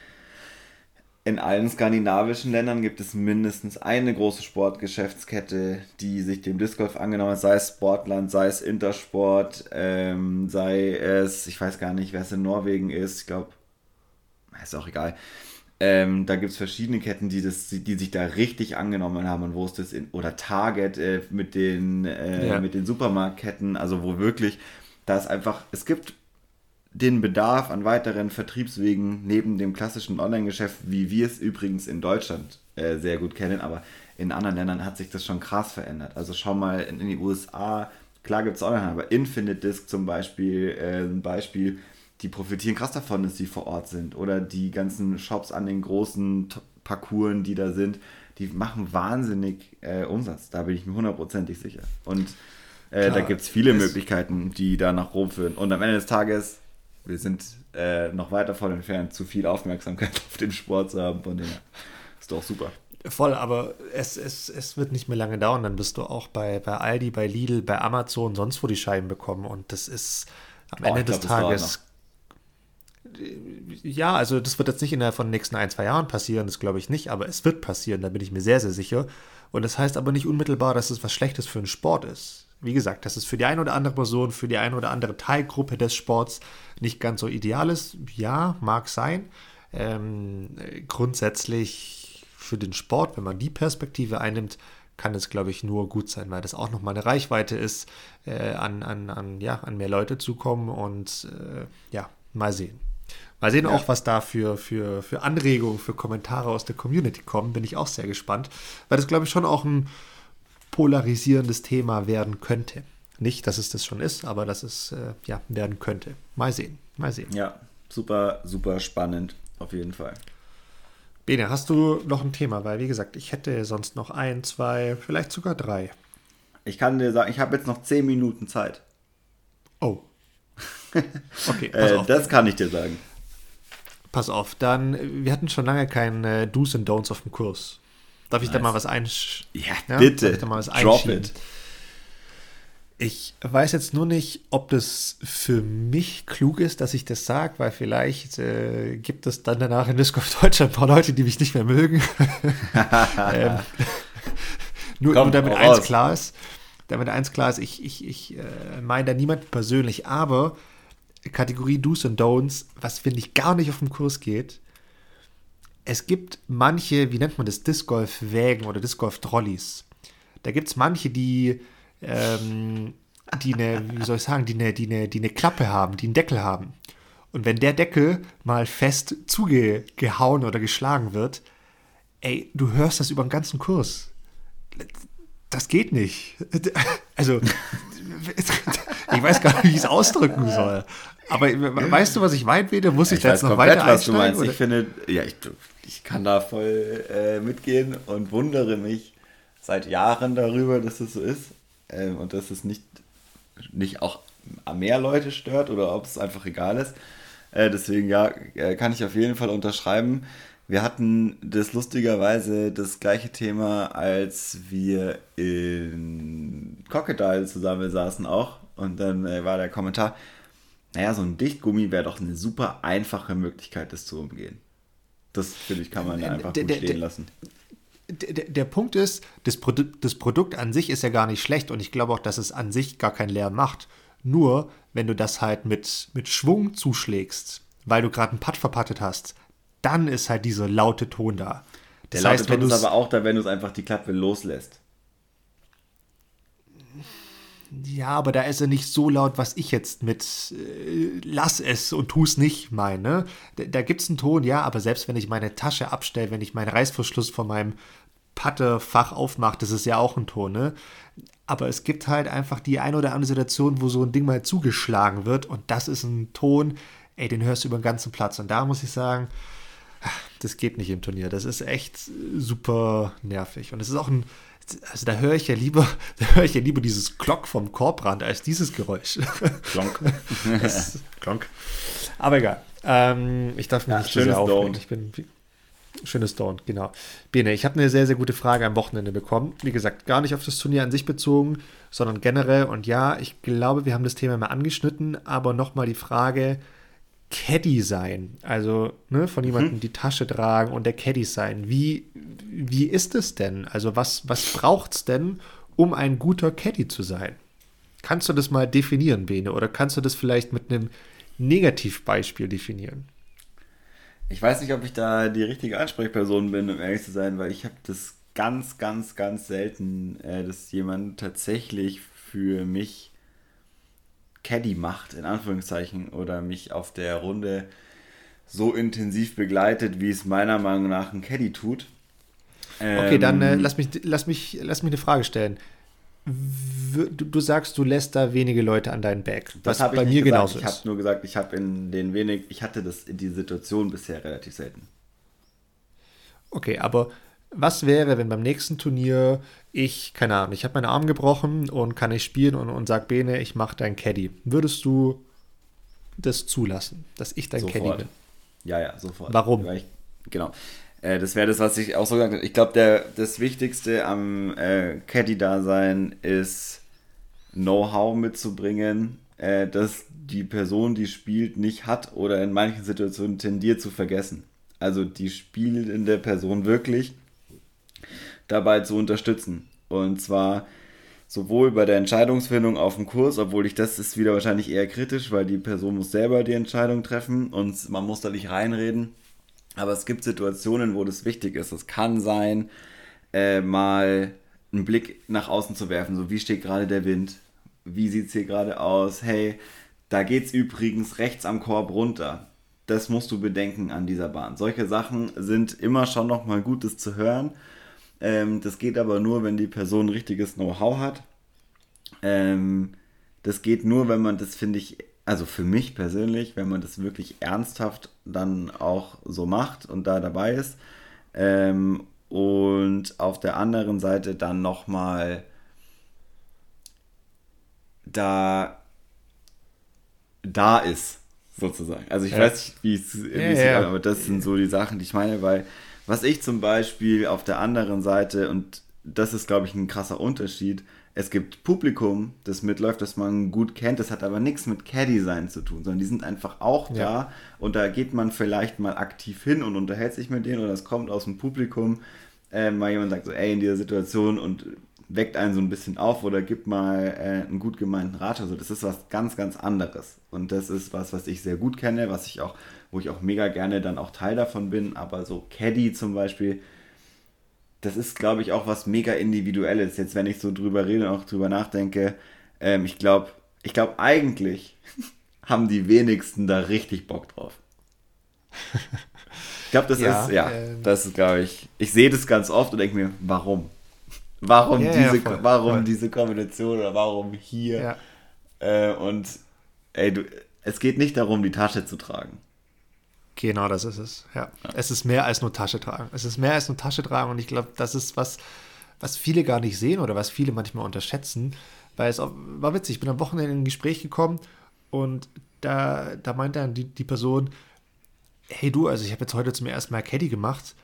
In allen skandinavischen Ländern gibt es mindestens eine große Sportgeschäftskette, die sich dem Disc Golf angenommen hat, sei es Sportland, sei es Intersport, ähm, sei es, ich weiß gar nicht, wer es in Norwegen ist, ich glaube, ist auch egal. Ähm, da gibt es verschiedene Ketten, die, das, die sich da richtig angenommen haben und wo es das in, oder Target äh, mit, den, äh, ja. mit den Supermarktketten, also wo wirklich, da ist einfach, es gibt den Bedarf an weiteren Vertriebswegen neben dem klassischen Online-Geschäft, wie wir es übrigens in Deutschland äh, sehr gut kennen, aber in anderen Ländern hat sich das schon krass verändert. Also schau mal in, in die USA, klar gibt es Online, aber Infinite Disc zum Beispiel, äh, ein Beispiel, die profitieren krass davon, dass sie vor Ort sind. Oder die ganzen Shops an den großen Parcours, die da sind, die machen wahnsinnig äh, Umsatz. Da bin ich mir hundertprozentig sicher. Und äh, da gibt es viele Möglichkeiten, die da nach Rom führen. Und am Ende des Tages, wir sind äh, noch weit davon entfernt, zu viel Aufmerksamkeit auf den Sport zu haben. Von dem ist doch super. Voll, aber es, es, es wird nicht mehr lange dauern. Dann bist du auch bei, bei Aldi, bei Lidl, bei Amazon, sonst wo die Scheiben bekommen. Und das ist am oh, Ende des glaub, Tages ja, also das wird jetzt nicht innerhalb von den nächsten ein, zwei Jahren passieren, das glaube ich nicht, aber es wird passieren, da bin ich mir sehr, sehr sicher. Und das heißt aber nicht unmittelbar, dass es was Schlechtes für einen Sport ist. Wie gesagt, dass es für die eine oder andere Person, für die eine oder andere Teilgruppe des Sports nicht ganz so ideal ist. Ja, mag sein. Ähm, grundsätzlich für den Sport, wenn man die Perspektive einnimmt, kann es, glaube ich, nur gut sein, weil das auch nochmal eine Reichweite ist, äh, an, an, an, ja, an mehr Leute zu kommen und äh, ja, mal sehen. Mal sehen ja. auch, was da für, für, für Anregungen, für Kommentare aus der Community kommen. Bin ich auch sehr gespannt, weil das, glaube ich, schon auch ein polarisierendes Thema werden könnte. Nicht, dass es das schon ist, aber dass es äh, ja, werden könnte. Mal sehen, mal sehen. Ja, super, super spannend, auf jeden Fall. Bene, hast du noch ein Thema? Weil, wie gesagt, ich hätte sonst noch ein, zwei, vielleicht sogar drei. Ich kann dir sagen, ich habe jetzt noch zehn Minuten Zeit. Oh. Okay, äh, das kann ich dir sagen. Pass auf, dann, wir hatten schon lange keinen äh, Do's and Don'ts auf dem Kurs. Darf ich nice. da mal was einsch... Ja, ja, bitte. Darf ich da mal was Drop it. Ich weiß jetzt nur nicht, ob das für mich klug ist, dass ich das sage, weil vielleicht äh, gibt es dann danach in Disc of Deutschland ein paar Leute, die mich nicht mehr mögen. ähm, nur, Komm, nur damit eins klar ist, damit eins klar ist, ich, ich, ich äh, meine da niemand persönlich, aber Kategorie Do's und Don'ts, was finde ich gar nicht auf dem Kurs geht. Es gibt manche, wie nennt man das, Disc Golf Wägen oder Disc Golf Trolleys. Da gibt es manche, die, ähm, die eine, wie soll ich sagen, die eine, die, eine, die eine Klappe haben, die einen Deckel haben. Und wenn der Deckel mal fest zugehauen oder geschlagen wird, ey, du hörst das über den ganzen Kurs. Das geht nicht. Also, ich weiß gar nicht, wie ich es ausdrücken soll. Aber weißt du, was ich meine, Bede? Muss ich, ich da jetzt noch komplett, weiter was du meinst. Oder? Ich finde, ja, ich, ich kann da voll äh, mitgehen und wundere mich seit Jahren darüber, dass es so ist äh, und dass es nicht, nicht auch mehr Leute stört oder ob es einfach egal ist. Äh, deswegen, ja, äh, kann ich auf jeden Fall unterschreiben. Wir hatten das lustigerweise das gleiche Thema, als wir in Crocodile zusammen saßen auch. Und dann äh, war der Kommentar, naja, so ein Dichtgummi wäre doch eine super einfache Möglichkeit, das zu umgehen. Das, finde ich, kann man ja einfach gut stehen lassen. Der, der, Punkt ist, das Produkt, das Produkt an sich ist ja gar nicht schlecht und ich glaube auch, dass es an sich gar keinen Lärm macht. Nur, wenn du das halt mit, mit Schwung zuschlägst, weil du gerade einen Putt verpattet hast, dann ist halt dieser laute Ton da. Das der heißt, laute Ton ist aber auch da, wenn du es einfach die Klappe loslässt. Ja, aber da ist er nicht so laut, was ich jetzt mit äh, lass es und tu es nicht meine. Da, da gibt es einen Ton, ja, aber selbst wenn ich meine Tasche abstelle, wenn ich meinen Reißverschluss von meinem Pattefach aufmache, das ist ja auch ein Ton, ne? Aber es gibt halt einfach die ein oder andere Situation, wo so ein Ding mal zugeschlagen wird und das ist ein Ton, ey, den hörst du über den ganzen Platz. Und da muss ich sagen, das geht nicht im Turnier. Das ist echt super nervig. Und es ist auch ein also da höre ich ja lieber, da höre ich ja lieber dieses Glock vom Korbrand als dieses Geräusch. Klonk. Klonk. Aber egal. Ähm, ich darf mich ja, nicht zu sehr aufregen. Ich bin schönes Dawn, genau. Bene, ich habe eine sehr, sehr gute Frage am Wochenende bekommen. Wie gesagt, gar nicht auf das Turnier an sich bezogen, sondern generell. Und ja, ich glaube, wir haben das Thema mal angeschnitten, aber nochmal die Frage, Caddy sein, also ne, von jemandem mhm. die Tasche tragen und der Caddy sein. Wie, wie ist es denn? Also was, was braucht es denn, um ein guter Caddy zu sein? Kannst du das mal definieren, Bene? Oder kannst du das vielleicht mit einem Negativbeispiel definieren? Ich weiß nicht, ob ich da die richtige Ansprechperson bin, um ehrlich zu sein, weil ich habe das ganz, ganz, ganz selten, äh, dass jemand tatsächlich für mich Caddy macht, in Anführungszeichen, oder mich auf der Runde so intensiv begleitet, wie es meiner Meinung nach ein Caddy tut. Okay, dann äh, ähm, lass, mich, lass, mich, lass mich eine Frage stellen. Du, du sagst, du lässt da wenige Leute an deinen Back. Was bei mir gesagt. genauso ich. Ich habe nur gesagt, ich habe in den wenig, ich hatte das in die Situation bisher relativ selten. Okay, aber was wäre, wenn beim nächsten Turnier ich, keine Ahnung, ich habe meinen Arm gebrochen und kann nicht spielen und, und sag Bene, ich mache dein Caddy. Würdest du das zulassen, dass ich dein sofort. Caddy bin? Ja, ja, sofort. Warum? Ich, genau. Äh, das wäre das, was ich auch so gesagt habe. Ich glaube, das Wichtigste am äh, Caddy-Dasein ist, Know-how mitzubringen, äh, dass die Person, die spielt, nicht hat oder in manchen Situationen tendiert zu vergessen. Also die spielende Person wirklich dabei zu unterstützen. Und zwar sowohl bei der Entscheidungsfindung auf dem Kurs, obwohl ich das ist wieder wahrscheinlich eher kritisch, weil die Person muss selber die Entscheidung treffen und man muss da nicht reinreden. Aber es gibt Situationen, wo das wichtig ist. Es kann sein, äh, mal einen Blick nach außen zu werfen. So, wie steht gerade der Wind? Wie sieht es hier gerade aus? Hey, da geht es übrigens rechts am Korb runter. Das musst du bedenken an dieser Bahn. Solche Sachen sind immer schon nochmal Gutes zu hören. Ähm, das geht aber nur, wenn die Person richtiges Know-how hat. Ähm, das geht nur, wenn man das, finde ich, also für mich persönlich, wenn man das wirklich ernsthaft dann auch so macht und da dabei ist. Ähm, und auf der anderen Seite dann nochmal da da ist, sozusagen. Also ich ja. weiß nicht, wie es ja, ja. aber das sind so die Sachen, die ich meine, weil was ich zum Beispiel auf der anderen Seite, und das ist, glaube ich, ein krasser Unterschied, es gibt Publikum, das mitläuft, das man gut kennt, das hat aber nichts mit Caddy-Sein zu tun, sondern die sind einfach auch da ja. und da geht man vielleicht mal aktiv hin und unterhält sich mit denen oder es kommt aus dem Publikum, äh, mal jemand sagt so, ey, in dieser Situation und weckt einen so ein bisschen auf oder gibt mal äh, einen gut gemeinten Rat. Also das ist was ganz, ganz anderes. Und das ist was, was ich sehr gut kenne, was ich auch, wo ich auch mega gerne dann auch Teil davon bin. Aber so Caddy zum Beispiel, das ist, glaube ich, auch was mega Individuelles. Jetzt, wenn ich so drüber rede und auch drüber nachdenke, ähm, ich glaube, ich glaube eigentlich haben die wenigsten da richtig Bock drauf. Ich glaube, das ja, ist, ja, ähm, das ist, glaube ich, ich sehe das ganz oft und denke mir, warum? Warum, ja, diese, ja, voll, warum voll. diese Kombination oder warum hier? Äh, und ey, du, es geht nicht darum, die Tasche zu tragen. Genau, das ist es. Ja. ja. Es ist mehr als nur Tasche tragen. Es ist mehr als nur Tasche tragen und ich glaube, das ist was, was viele gar nicht sehen oder was viele manchmal unterschätzen. Weil es auch, war witzig, ich bin am Wochenende in ein Gespräch gekommen und da, da meinte dann die, die Person, hey du, also ich habe jetzt heute zum ersten Mal Caddy gemacht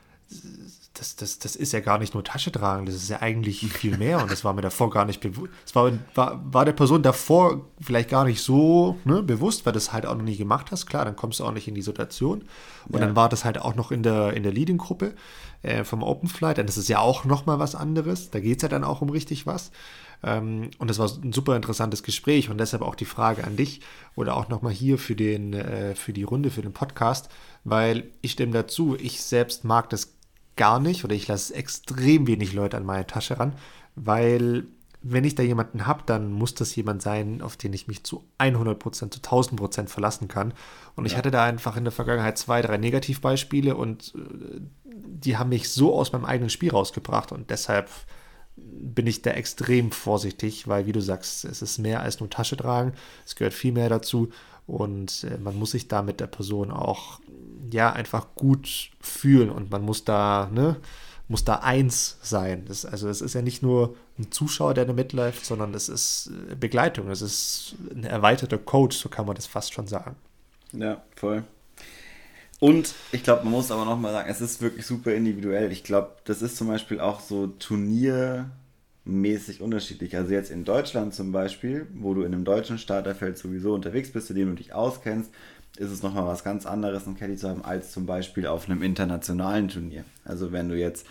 das, das, das ist ja gar nicht nur Tasche tragen, das ist ja eigentlich viel mehr und das war mir davor gar nicht bewusst. Es war, war, war der Person davor vielleicht gar nicht so ne, bewusst, weil du es halt auch noch nie gemacht hast. Klar, dann kommst du auch nicht in die Situation. Und ja. dann war das halt auch noch in der, in der Leading-Gruppe äh, vom Open Flight. Und das ist ja auch nochmal was anderes. Da geht es ja dann auch um richtig was. Ähm, und das war ein super interessantes Gespräch und deshalb auch die Frage an dich oder auch nochmal hier für, den, äh, für die Runde, für den Podcast, weil ich stimme dazu, ich selbst mag das gar nicht oder ich lasse extrem wenig Leute an meine Tasche ran, weil wenn ich da jemanden habe, dann muss das jemand sein, auf den ich mich zu 100%, zu 1000% verlassen kann. Und ja. ich hatte da einfach in der Vergangenheit zwei, drei Negativbeispiele und äh, die haben mich so aus meinem eigenen Spiel rausgebracht und deshalb bin ich da extrem vorsichtig, weil wie du sagst, es ist mehr als nur Tasche tragen, es gehört viel mehr dazu und äh, man muss sich da mit der Person auch ja einfach gut fühlen und man muss da, ne, muss da eins sein. Das, also es ist ja nicht nur ein Zuschauer, der da mitläuft, sondern es ist äh, Begleitung, es ist ein erweiterter Coach, so kann man das fast schon sagen. Ja, voll. Und ich glaube, man muss aber nochmal sagen, es ist wirklich super individuell. Ich glaube, das ist zum Beispiel auch so turniermäßig unterschiedlich. Also jetzt in Deutschland zum Beispiel, wo du in einem deutschen Starterfeld sowieso unterwegs bist, zu dem du dich auskennst, ist es nochmal was ganz anderes, einen Caddy zu haben, als zum Beispiel auf einem internationalen Turnier. Also wenn du jetzt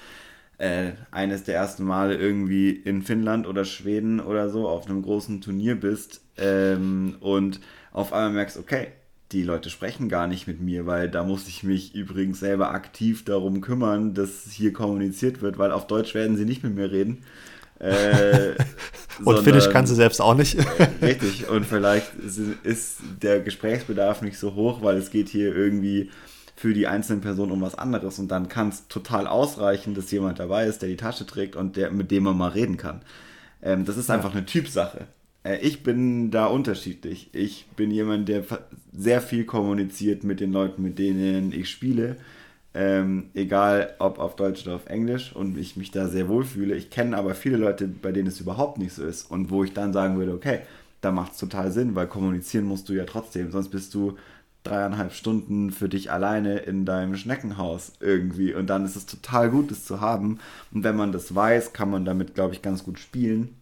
äh, eines der ersten Male irgendwie in Finnland oder Schweden oder so auf einem großen Turnier bist ähm, und auf einmal merkst, okay, die Leute sprechen gar nicht mit mir, weil da muss ich mich übrigens selber aktiv darum kümmern, dass hier kommuniziert wird, weil auf Deutsch werden sie nicht mit mir reden. Äh, und sondern, Finnisch kann sie selbst auch nicht. richtig, und vielleicht ist der Gesprächsbedarf nicht so hoch, weil es geht hier irgendwie für die einzelnen Personen um was anderes und dann kann es total ausreichen, dass jemand dabei ist, der die Tasche trägt und der, mit dem man mal reden kann. Ähm, das ist ja. einfach eine Typsache. Äh, ich bin da unterschiedlich. Ich bin jemand, der sehr viel kommuniziert mit den Leuten, mit denen ich spiele. Ähm, egal ob auf Deutsch oder auf Englisch und ich mich da sehr wohl fühle. Ich kenne aber viele Leute, bei denen es überhaupt nicht so ist und wo ich dann sagen würde, okay, da macht es total Sinn, weil kommunizieren musst du ja trotzdem, sonst bist du dreieinhalb Stunden für dich alleine in deinem Schneckenhaus irgendwie und dann ist es total gut, das zu haben und wenn man das weiß, kann man damit, glaube ich, ganz gut spielen.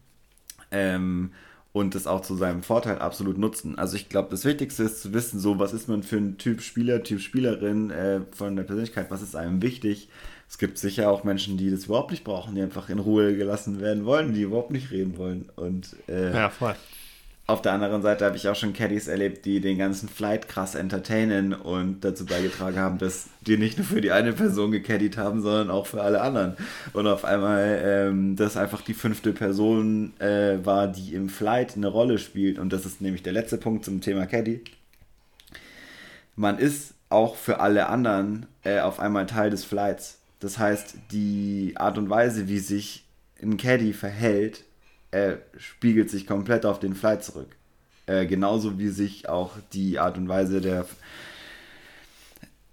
Ähm, und das auch zu seinem Vorteil absolut nutzen. Also ich glaube, das Wichtigste ist zu wissen, so was ist man für ein Typ Spieler, Typ Spielerin äh, von der Persönlichkeit, was ist einem wichtig. Es gibt sicher auch Menschen, die das überhaupt nicht brauchen, die einfach in Ruhe gelassen werden wollen, die überhaupt nicht reden wollen. Und äh, ja, voll. Auf der anderen Seite habe ich auch schon Caddies erlebt, die den ganzen Flight krass entertainen und dazu beigetragen haben, dass die nicht nur für die eine Person gecaddied haben, sondern auch für alle anderen. Und auf einmal, ähm, dass einfach die fünfte Person äh, war, die im Flight eine Rolle spielt. Und das ist nämlich der letzte Punkt zum Thema Caddy. Man ist auch für alle anderen äh, auf einmal Teil des Flights. Das heißt, die Art und Weise, wie sich ein Caddy verhält, er spiegelt sich komplett auf den Flight zurück. Äh, genauso wie sich auch die Art und Weise der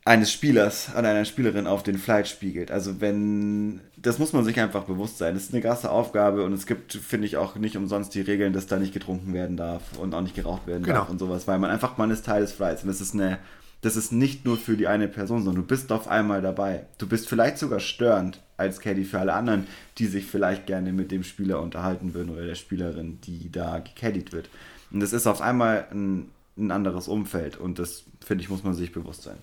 eines Spielers an einer Spielerin auf den Flight spiegelt. Also wenn, das muss man sich einfach bewusst sein. Das ist eine krasse Aufgabe und es gibt, finde ich, auch nicht umsonst die Regeln, dass da nicht getrunken werden darf und auch nicht geraucht werden genau. darf und sowas, weil man einfach, man ist Teil des Flights und das ist eine, das ist nicht nur für die eine Person, sondern du bist auf einmal dabei. Du bist vielleicht sogar störend als Caddy für alle anderen, die sich vielleicht gerne mit dem Spieler unterhalten würden oder der Spielerin, die da gecaddied wird. Und das ist auf einmal ein, ein anderes Umfeld und das, finde ich, muss man sich bewusst sein.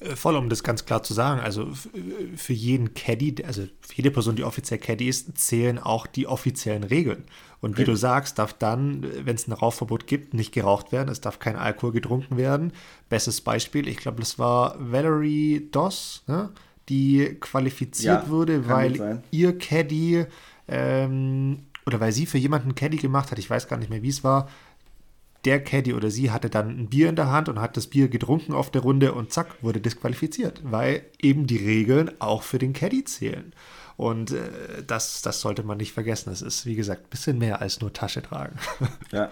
Äh, voll, um das ganz klar zu sagen. Also für jeden Caddy, also für jede Person, die offiziell Caddy ist, zählen auch die offiziellen Regeln. Und okay. wie du sagst, darf dann, wenn es ein Rauchverbot gibt, nicht geraucht werden. Es darf kein Alkohol getrunken werden. Bestes Beispiel, ich glaube, das war Valerie Doss, ne? die qualifiziert ja, wurde, weil ihr Caddy ähm, oder weil sie für jemanden Caddy gemacht hat, ich weiß gar nicht mehr, wie es war, der Caddy oder sie hatte dann ein Bier in der Hand und hat das Bier getrunken auf der Runde und zack, wurde disqualifiziert, weil eben die Regeln auch für den Caddy zählen. Und äh, das, das sollte man nicht vergessen. Das ist, wie gesagt, ein bisschen mehr als nur Tasche tragen. Ja.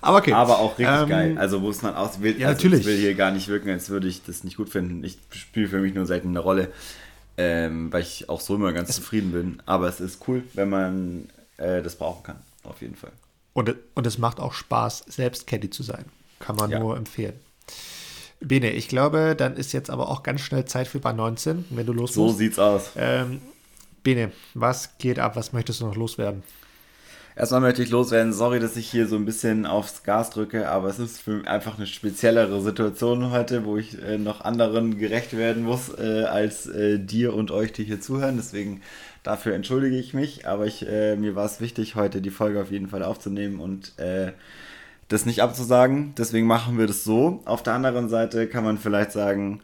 Aber okay. Aber auch richtig ähm, geil. Also muss man auch, will, ja, also natürlich. Ich will hier gar nicht wirken, als würde ich das nicht gut finden. Ich spiele für mich nur selten eine Rolle, ähm, weil ich auch so immer ganz es, zufrieden bin. Aber es ist cool, wenn man äh, das brauchen kann. Auf jeden Fall. Und, und es macht auch Spaß, selbst Caddy zu sein. Kann man ja. nur empfehlen. Bene, ich glaube, dann ist jetzt aber auch ganz schnell Zeit für Bar 19, wenn du los So musst. sieht's aus. Ähm, Bene, was geht ab? Was möchtest du noch loswerden? Erstmal möchte ich loswerden, sorry, dass ich hier so ein bisschen aufs Gas drücke, aber es ist für einfach eine speziellere Situation heute, wo ich äh, noch anderen gerecht werden muss äh, als äh, dir und euch, die hier zuhören. Deswegen dafür entschuldige ich mich, aber ich, äh, mir war es wichtig, heute die Folge auf jeden Fall aufzunehmen und äh, das nicht abzusagen. Deswegen machen wir das so. Auf der anderen Seite kann man vielleicht sagen,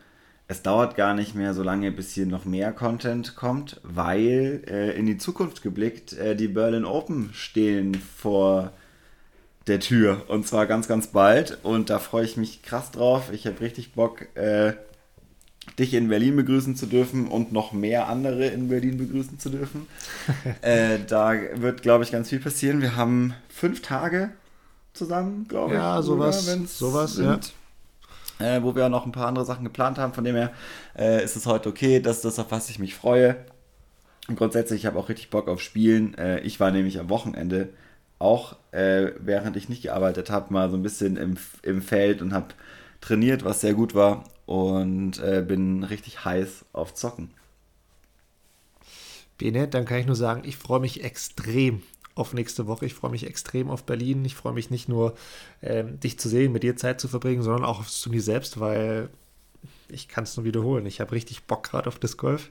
es dauert gar nicht mehr so lange, bis hier noch mehr Content kommt, weil äh, in die Zukunft geblickt äh, die Berlin Open stehen vor der Tür und zwar ganz, ganz bald und da freue ich mich krass drauf. Ich habe richtig Bock, äh, dich in Berlin begrüßen zu dürfen und noch mehr andere in Berlin begrüßen zu dürfen. Äh, da wird, glaube ich, ganz viel passieren. Wir haben fünf Tage zusammen, glaube ich. Ja, sowas. sowas, sind. ja äh, wo wir auch noch ein paar andere Sachen geplant haben. Von dem her äh, ist es heute okay, dass das auf was ich mich freue. Und grundsätzlich, ich habe auch richtig Bock auf Spielen. Äh, ich war nämlich am Wochenende auch, äh, während ich nicht gearbeitet habe, mal so ein bisschen im, im Feld und habe trainiert, was sehr gut war. Und äh, bin richtig heiß auf Zocken. Bene, dann kann ich nur sagen, ich freue mich extrem auf nächste Woche. Ich freue mich extrem auf Berlin. Ich freue mich nicht nur, ähm, dich zu sehen, mit dir Zeit zu verbringen, sondern auch aufs Turnier selbst, weil ich kann es nur wiederholen. Ich habe richtig Bock gerade auf Disc Golf.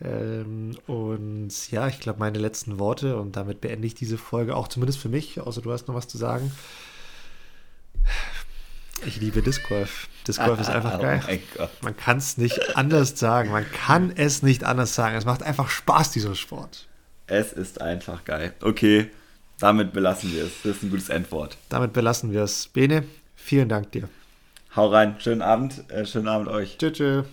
Ähm, und ja, ich glaube, meine letzten Worte und damit beende ich diese Folge auch zumindest für mich, außer du hast noch was zu sagen. Ich liebe Disc Golf. Disc Golf ist einfach Oh geil. Man kann es nicht anders sagen. Man kann es nicht anders sagen. Es macht einfach Spaß, dieser Sport. Es ist einfach geil. Okay, damit belassen wir es. Das ist ein gutes Endwort. Damit belassen wir es. Bene, vielen Dank dir. Hau rein. Schönen Abend. Äh, schönen Abend euch. Tschüss.